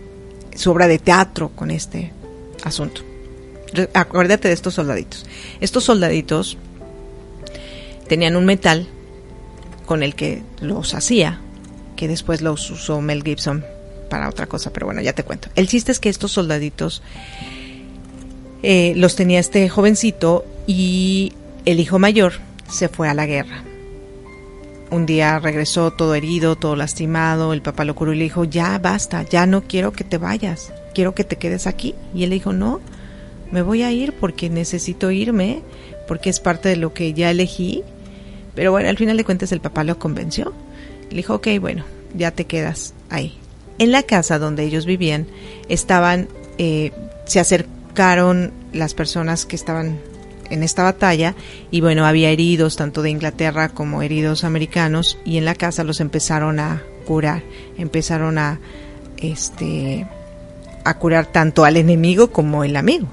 su obra de teatro con este asunto. Acuérdate de estos soldaditos. Estos soldaditos tenían un metal con el que los hacía, que después los usó Mel Gibson para otra cosa, pero bueno, ya te cuento. El chiste es que estos soldaditos eh, los tenía este jovencito y el hijo mayor se fue a la guerra. Un día regresó todo herido, todo lastimado, el papá lo curó y le dijo, ya basta, ya no quiero que te vayas, quiero que te quedes aquí. Y él le dijo, no, me voy a ir porque necesito irme, porque es parte de lo que ya elegí. Pero bueno, al final de cuentas el papá lo convenció. Le dijo, ok, bueno, ya te quedas ahí. En la casa donde ellos vivían estaban, eh, se acercaron las personas que estaban en esta batalla y bueno, había heridos tanto de Inglaterra como heridos americanos y en la casa los empezaron a curar, empezaron a este a curar tanto al enemigo como el amigo,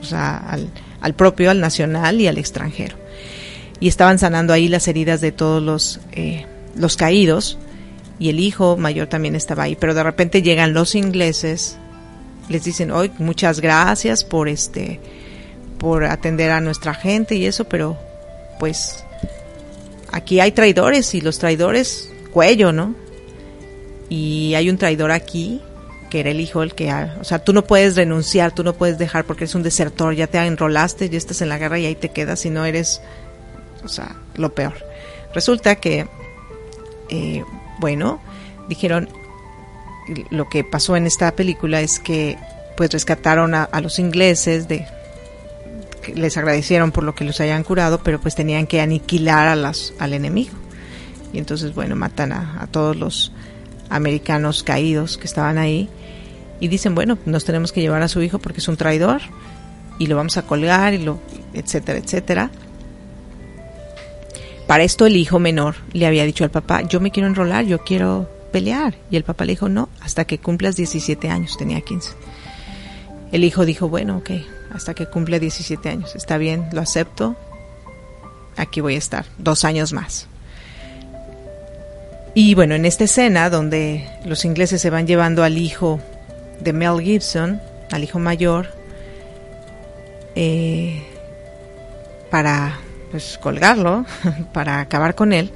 o sea, al, al propio, al nacional y al extranjero. Y estaban sanando ahí las heridas de todos los, eh, los caídos y el hijo mayor también estaba ahí, pero de repente llegan los ingleses, les dicen, hoy muchas gracias por este, por atender a nuestra gente y eso, pero pues aquí hay traidores y los traidores cuello, ¿no? Y hay un traidor aquí que era el hijo el que, o sea, tú no puedes renunciar, tú no puedes dejar porque eres un desertor, ya te enrolaste, ya estás en la guerra y ahí te quedas y no eres, o sea, lo peor. Resulta que eh, bueno, dijeron, lo que pasó en esta película es que pues rescataron a, los ingleses de les agradecieron por lo que los hayan curado, pero pues tenían que aniquilar a las, al enemigo. Y entonces, bueno, matan a, a todos los americanos caídos que estaban ahí y dicen, bueno, nos tenemos que llevar a su hijo porque es un traidor y lo vamos a colgar y lo etcétera, etcétera. Para esto el hijo menor le había dicho al papá, yo me quiero enrolar, yo quiero pelear. Y el papá le dijo, no, hasta que cumplas 17 años, tenía 15. El hijo dijo, bueno, ok, hasta que cumpla 17 años, está bien, lo acepto, aquí voy a estar, dos años más. Y bueno, en esta escena donde los ingleses se van llevando al hijo de Mel Gibson, al hijo mayor, eh, para pues colgarlo [LAUGHS] para acabar con él,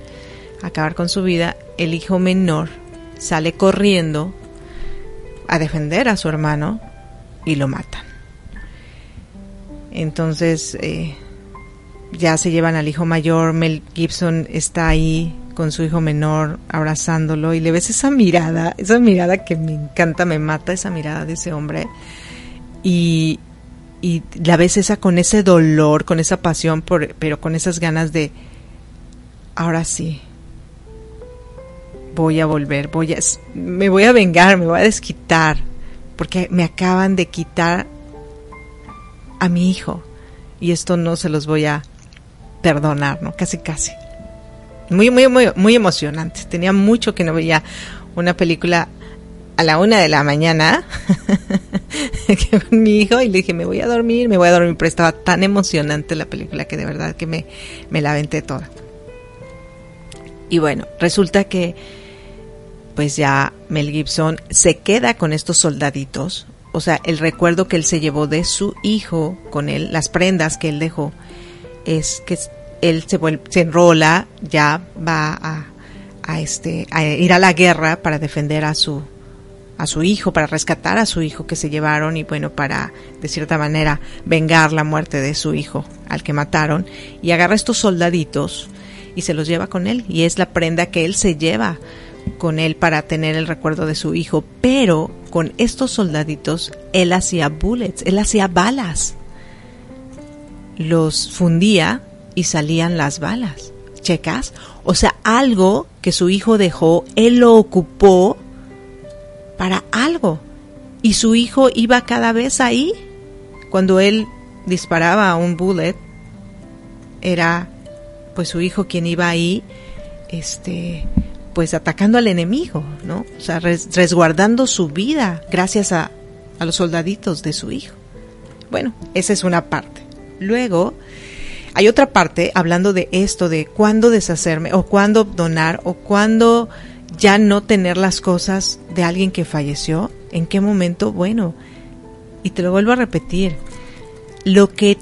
acabar con su vida, el hijo menor sale corriendo a defender a su hermano y lo matan. Entonces eh, ya se llevan al hijo mayor, Mel Gibson está ahí con su hijo menor abrazándolo y le ves esa mirada, esa mirada que me encanta, me mata esa mirada de ese hombre. Y, y la ves esa con ese dolor, con esa pasión, por, pero con esas ganas de, ahora sí, voy a volver, voy a, me voy a vengar, me voy a desquitar, porque me acaban de quitar a mi hijo y esto no se los voy a perdonar, ¿no? Casi, casi. Muy, muy, muy, muy emocionante. Tenía mucho que no veía una película a la una de la mañana [LAUGHS] [LAUGHS] mi hijo y le dije, me voy a dormir, me voy a dormir, pero estaba tan emocionante la película que de verdad que me, me la aventé toda. Y bueno, resulta que pues ya Mel Gibson se queda con estos soldaditos, o sea, el recuerdo que él se llevó de su hijo con él, las prendas que él dejó, es que él se, se enrola, ya va a, este, a ir a la guerra para defender a su, a su hijo, para rescatar a su hijo que se llevaron y bueno, para de cierta manera vengar la muerte de su hijo al que mataron y agarra estos soldaditos y se los lleva con él y es la prenda que él se lleva con él para tener el recuerdo de su hijo, pero con estos soldaditos él hacía bullets, él hacía balas. Los fundía y salían las balas. ¿Checas? O sea, algo que su hijo dejó, él lo ocupó para algo. Y su hijo iba cada vez ahí. Cuando él disparaba un bullet, era pues su hijo quien iba ahí, este, pues atacando al enemigo, ¿no? O sea, resguardando su vida gracias a, a los soldaditos de su hijo. Bueno, esa es una parte. Luego, hay otra parte hablando de esto, de cuándo deshacerme, o cuándo donar, o cuándo ya no tener las cosas de alguien que falleció. ¿En qué momento? Bueno, y te lo vuelvo a repetir, lo que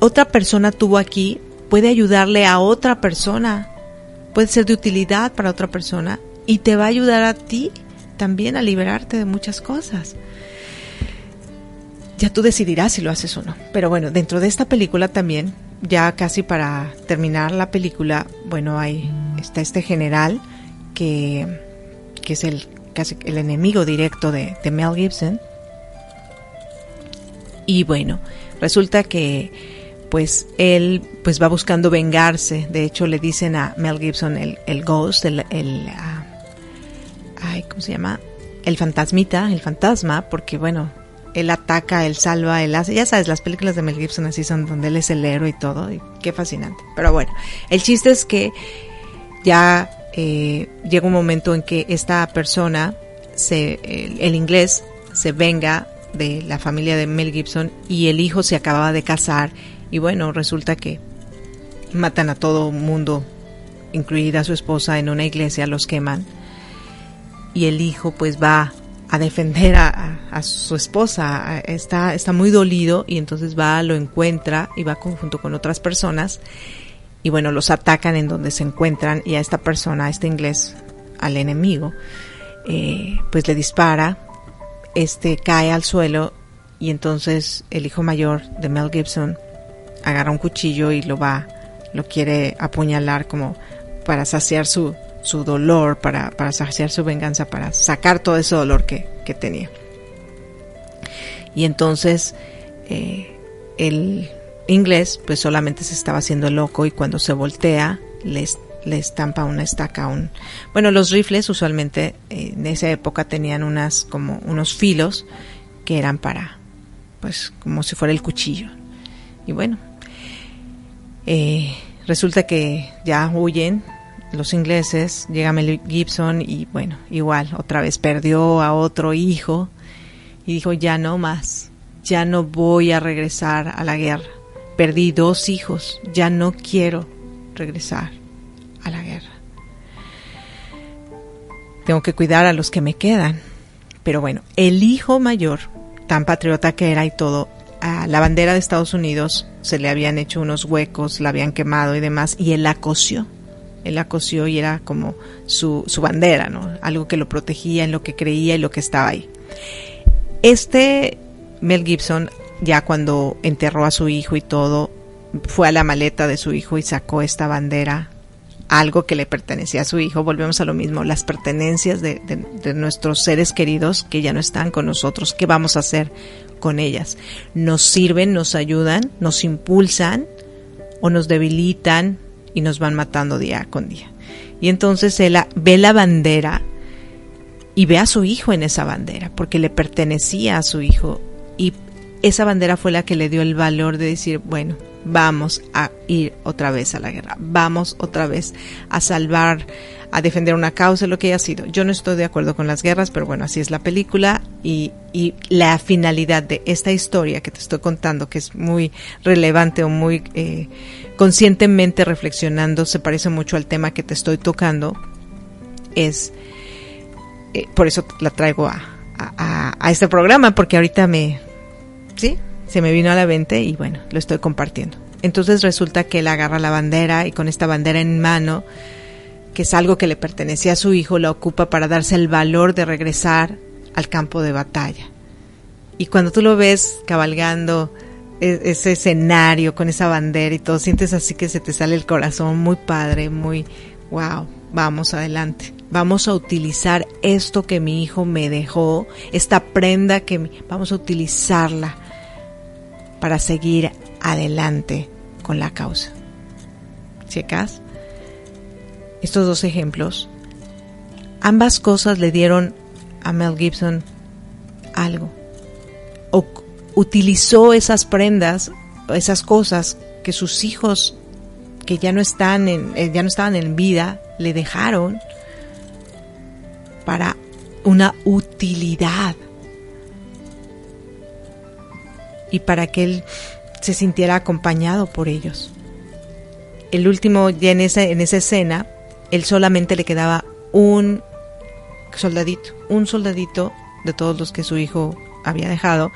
otra persona tuvo aquí puede ayudarle a otra persona puede ser de utilidad para otra persona y te va a ayudar a ti también a liberarte de muchas cosas. Ya tú decidirás si lo haces o no. Pero bueno, dentro de esta película también, ya casi para terminar la película, bueno, hay está este general que, que es el casi el enemigo directo de, de Mel Gibson. Y bueno, resulta que pues él pues va buscando vengarse. De hecho, le dicen a Mel Gibson el, el ghost, el, el ah, ay, ¿cómo se llama? El fantasmita, el fantasma, porque bueno, él ataca, él salva, él hace, ya sabes, las películas de Mel Gibson así son donde él es el héroe y todo, y qué fascinante. Pero bueno, el chiste es que ya eh, llega un momento en que esta persona, se, el inglés, se venga de la familia de Mel Gibson y el hijo se acababa de casar y bueno, resulta que matan a todo mundo, incluida su esposa, en una iglesia, los queman. Y el hijo pues va a defender a, su esposa, está, está muy dolido y entonces va, lo encuentra y va junto con otras personas y bueno, los atacan en donde se encuentran y a esta persona, a este inglés, al enemigo, eh, pues le dispara, este cae al suelo y entonces el hijo mayor de Mel Gibson agarra un cuchillo y lo va, lo quiere apuñalar como para saciar su, su dolor, para, para saciar su venganza, para sacar todo ese dolor que, que tenía. Y entonces eh, el inglés pues solamente se estaba haciendo loco y cuando se voltea le, le estampa una estaca un bueno los rifles usualmente eh, en esa época tenían unas como unos filos que eran para pues como si fuera el cuchillo y bueno eh, resulta que ya huyen los ingleses, llega Mel Gibson y bueno, igual, otra vez perdió a otro hijo y dijo, ya no más, ya no voy a regresar a la guerra. Perdí dos hijos, ya no quiero regresar a la guerra. Tengo que cuidar a los que me quedan. Pero bueno, el hijo mayor, tan patriota que era y todo, a la bandera de Estados Unidos se le habían hecho unos huecos, la habían quemado y demás, y él la cosió. Él la cosió y era como su, su bandera, ¿no? Algo que lo protegía en lo que creía y lo que estaba ahí. Este Mel Gibson, ya cuando enterró a su hijo y todo, fue a la maleta de su hijo y sacó esta bandera, algo que le pertenecía a su hijo. Volvemos a lo mismo, las pertenencias de, de, nuestros seres queridos que ya no están con nosotros. ¿Qué vamos a hacer con ellas. Nos sirven, nos ayudan, nos impulsan o nos debilitan y nos van matando día con día. Y entonces él ve la bandera y ve a su hijo en esa bandera, porque le pertenecía a su hijo. Esa bandera fue la que le dio el valor de decir, bueno, vamos a ir otra vez a la guerra, vamos otra vez a salvar a defender una causa, lo que haya sido. Yo no estoy de acuerdo con las guerras, pero bueno, así es la película y, y la finalidad de esta historia que te estoy contando, que es muy relevante o muy eh, conscientemente reflexionando, se parece mucho al tema que te estoy tocando, es, eh, por eso la traigo a, a, a este programa, porque ahorita me, sí, se me vino a la mente y bueno, lo estoy compartiendo. Entonces resulta que él agarra la bandera y con esta bandera en mano que es algo que le pertenecía a su hijo, la ocupa para darse el valor de regresar al campo de batalla. Y cuando tú lo ves cabalgando e, ese escenario con esa bandera y todo, sientes así que se te sale el corazón muy padre, muy wow, vamos adelante. vamos a utilizar esto que mi hijo me dejó, esta prenda que vamos a utilizarla para seguir adelante con la causa. ¿Checas? Estos dos ejemplos, ambas cosas le dieron a Mel Gibson algo. O utilizó esas prendas, esas cosas que sus hijos que ya no están en, eh, ya no estaban en vida, le dejaron para una utilidad y para que él se sintiera acompañado por ellos. El último, ya en esa, en esa escena, él solamente le quedaba un soldadito, un soldadito de todos los que su hijo había dejado,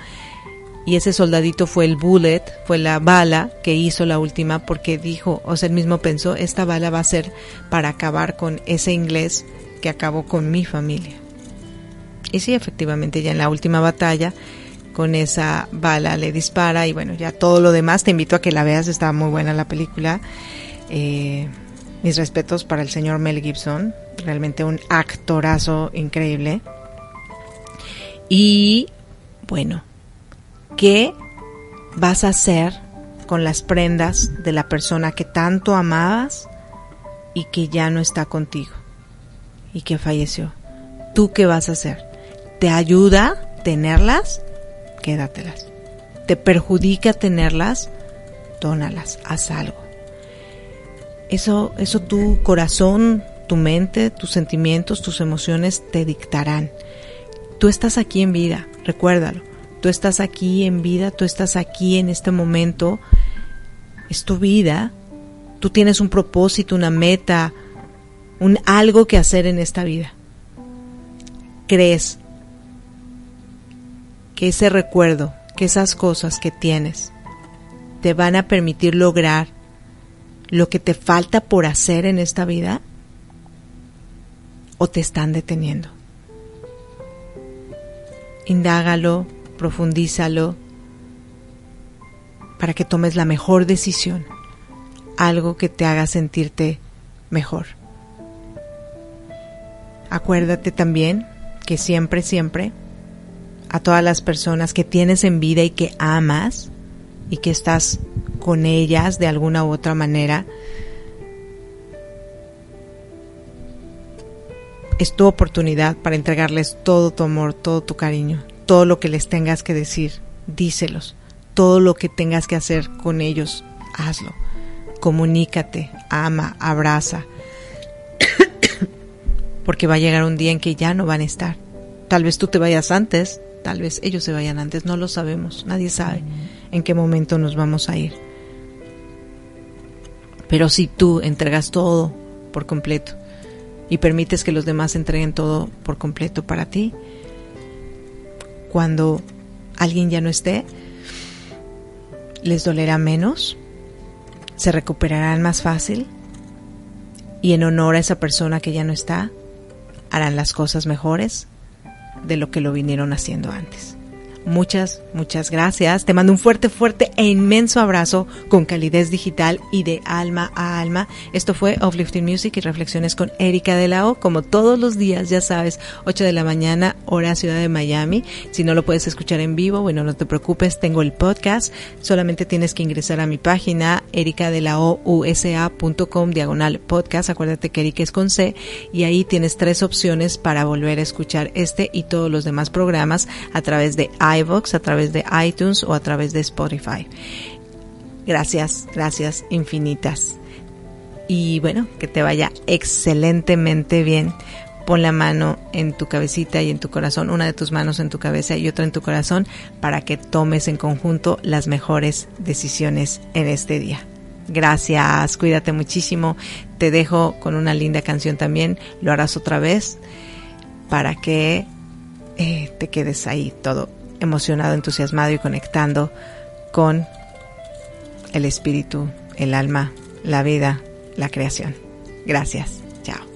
y ese soldadito fue el bullet, fue la bala que hizo la última porque dijo, o sea, él mismo pensó, esta bala va a ser para acabar con ese inglés que acabó con mi familia. Y sí, efectivamente, ya en la última batalla, con esa bala le dispara y bueno, ya todo lo demás, te invito a que la veas, está muy buena la película. Eh, mis respetos para el señor Mel Gibson, realmente un actorazo increíble. Y bueno, ¿qué vas a hacer con las prendas de la persona que tanto amabas y que ya no está contigo y que falleció? ¿Tú qué vas a hacer? ¿Te ayuda tenerlas? Quédatelas. ¿Te perjudica tenerlas? Dónalas, haz algo. Eso, eso tu corazón, tu mente, tus sentimientos, tus emociones te dictarán. Tú estás aquí en vida, recuérdalo. Tú estás aquí en vida, tú estás aquí en este momento. Es tu vida. Tú tienes un propósito, una meta, un algo que hacer en esta vida. ¿Crees que ese recuerdo, que esas cosas que tienes te van a permitir lograr lo que te falta por hacer en esta vida? ¿O te están deteniendo? Indágalo, profundízalo para que tomes la mejor decisión, algo que te haga sentirte mejor. Acuérdate también que siempre, siempre, a todas las personas que tienes en vida y que amas y que estás con ellas de alguna u otra manera, es tu oportunidad para entregarles todo tu amor, todo tu cariño, todo lo que les tengas que decir, díselos. Todo lo que tengas que hacer con ellos, hazlo. Comunícate, ama, abraza. [COUGHS] Porque va a llegar un día en que ya no van a estar. Tal vez tú te vayas antes, tal vez ellos se vayan antes, no lo sabemos, nadie sabe en qué momento nos vamos a ir. Pero si tú entregas todo por completo y permites que los demás entreguen todo por completo para ti, cuando alguien ya no esté, les dolerá menos, se recuperarán más fácil y en honor a esa persona que ya no está, harán las cosas mejores de lo que lo vinieron haciendo antes. Muchas, muchas gracias. Te mando un fuerte, fuerte e inmenso abrazo con calidez digital y de alma a alma. Esto fue Uplifting Music y Reflexiones con Erika de la O. Como todos los días, ya sabes, 8 de la mañana, hora Ciudad de Miami. Si no lo puedes escuchar en vivo, bueno, no te preocupes, tengo el podcast. Solamente tienes que ingresar a mi página, ericadelaousa.com, diagonal podcast. Acuérdate que Erika es con C y ahí tienes tres opciones para volver a escuchar este y todos los demás programas a través de iVoox, a través de iTunes o a través de Spotify. Gracias, gracias infinitas. Y bueno, que te vaya excelentemente bien. Pon la mano en tu cabecita y en tu corazón, una de tus manos en tu cabeza y otra en tu corazón, para que tomes en conjunto las mejores decisiones en este día. Gracias, cuídate muchísimo. Te dejo con una linda canción también. Lo harás otra vez para que eh, te quedes ahí todo emocionado, entusiasmado y conectando con el espíritu, el alma, la vida, la creación. Gracias. Chao.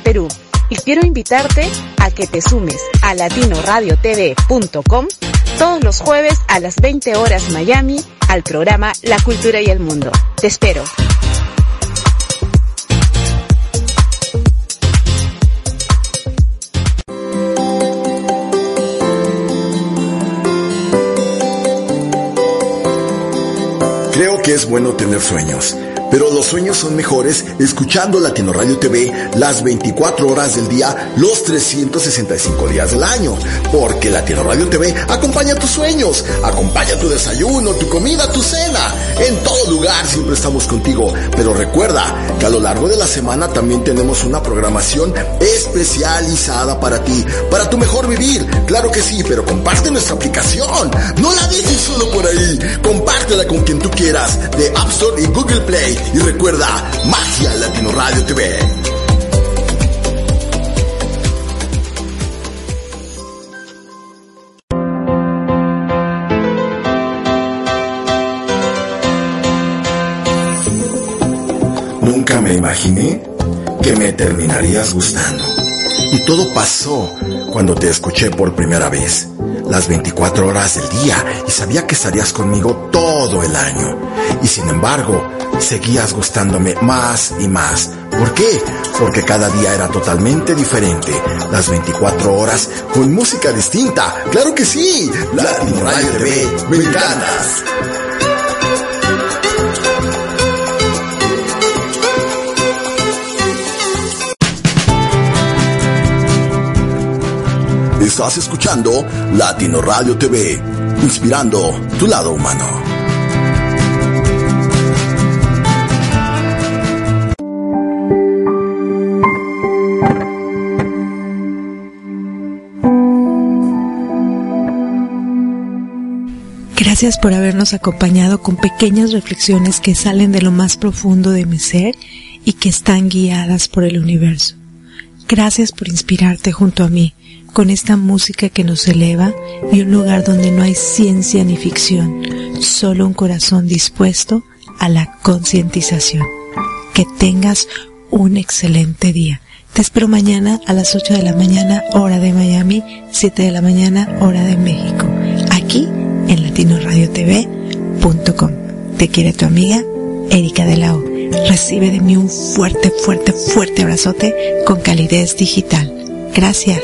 Perú. Y quiero invitarte a que te sumes a latinoradiotv.com todos los jueves a las 20 horas Miami al programa La Cultura y el Mundo. Te espero. Creo que es bueno tener sueños, pero los sueños son mejores escuchando Latino Radio TV las 24 horas del día, los 365 días del año. Porque Latino Radio TV acompaña tus sueños, acompaña tu desayuno, tu comida, tu cena. En todo lugar siempre estamos contigo. Pero recuerda que a lo largo de la semana también tenemos una programación especializada para ti, para tu mejor vivir. Claro que sí, pero comparte nuestra aplicación. No la dejes solo por ahí. Compártela con quien tú quieras de App Store y Google Play. Y recuerda, Magia Latino Radio TV. Nunca me imaginé que me terminarías gustando. Y todo pasó cuando te escuché por primera vez, las 24 horas del día, y sabía que estarías conmigo todo el año. Y sin embargo, seguías gustándome más y más. ¿Por qué? Porque cada día era totalmente diferente. Las 24 horas con música distinta. ¡Claro que sí! Radio TV, me. Estás escuchando Latino Radio TV, inspirando tu lado humano. Gracias por habernos acompañado con pequeñas reflexiones que salen de lo más profundo de mi ser y que están guiadas por el universo. Gracias por inspirarte junto a mí con esta música que nos eleva y un lugar donde no hay ciencia ni ficción, solo un corazón dispuesto a la concientización. Que tengas un excelente día. Te espero mañana a las 8 de la mañana, hora de Miami, 7 de la mañana, hora de México, aquí en latinoradiotv.com. Te quiere tu amiga Erika de la O. Recibe de mí un fuerte, fuerte, fuerte abrazote con calidez digital. Gracias.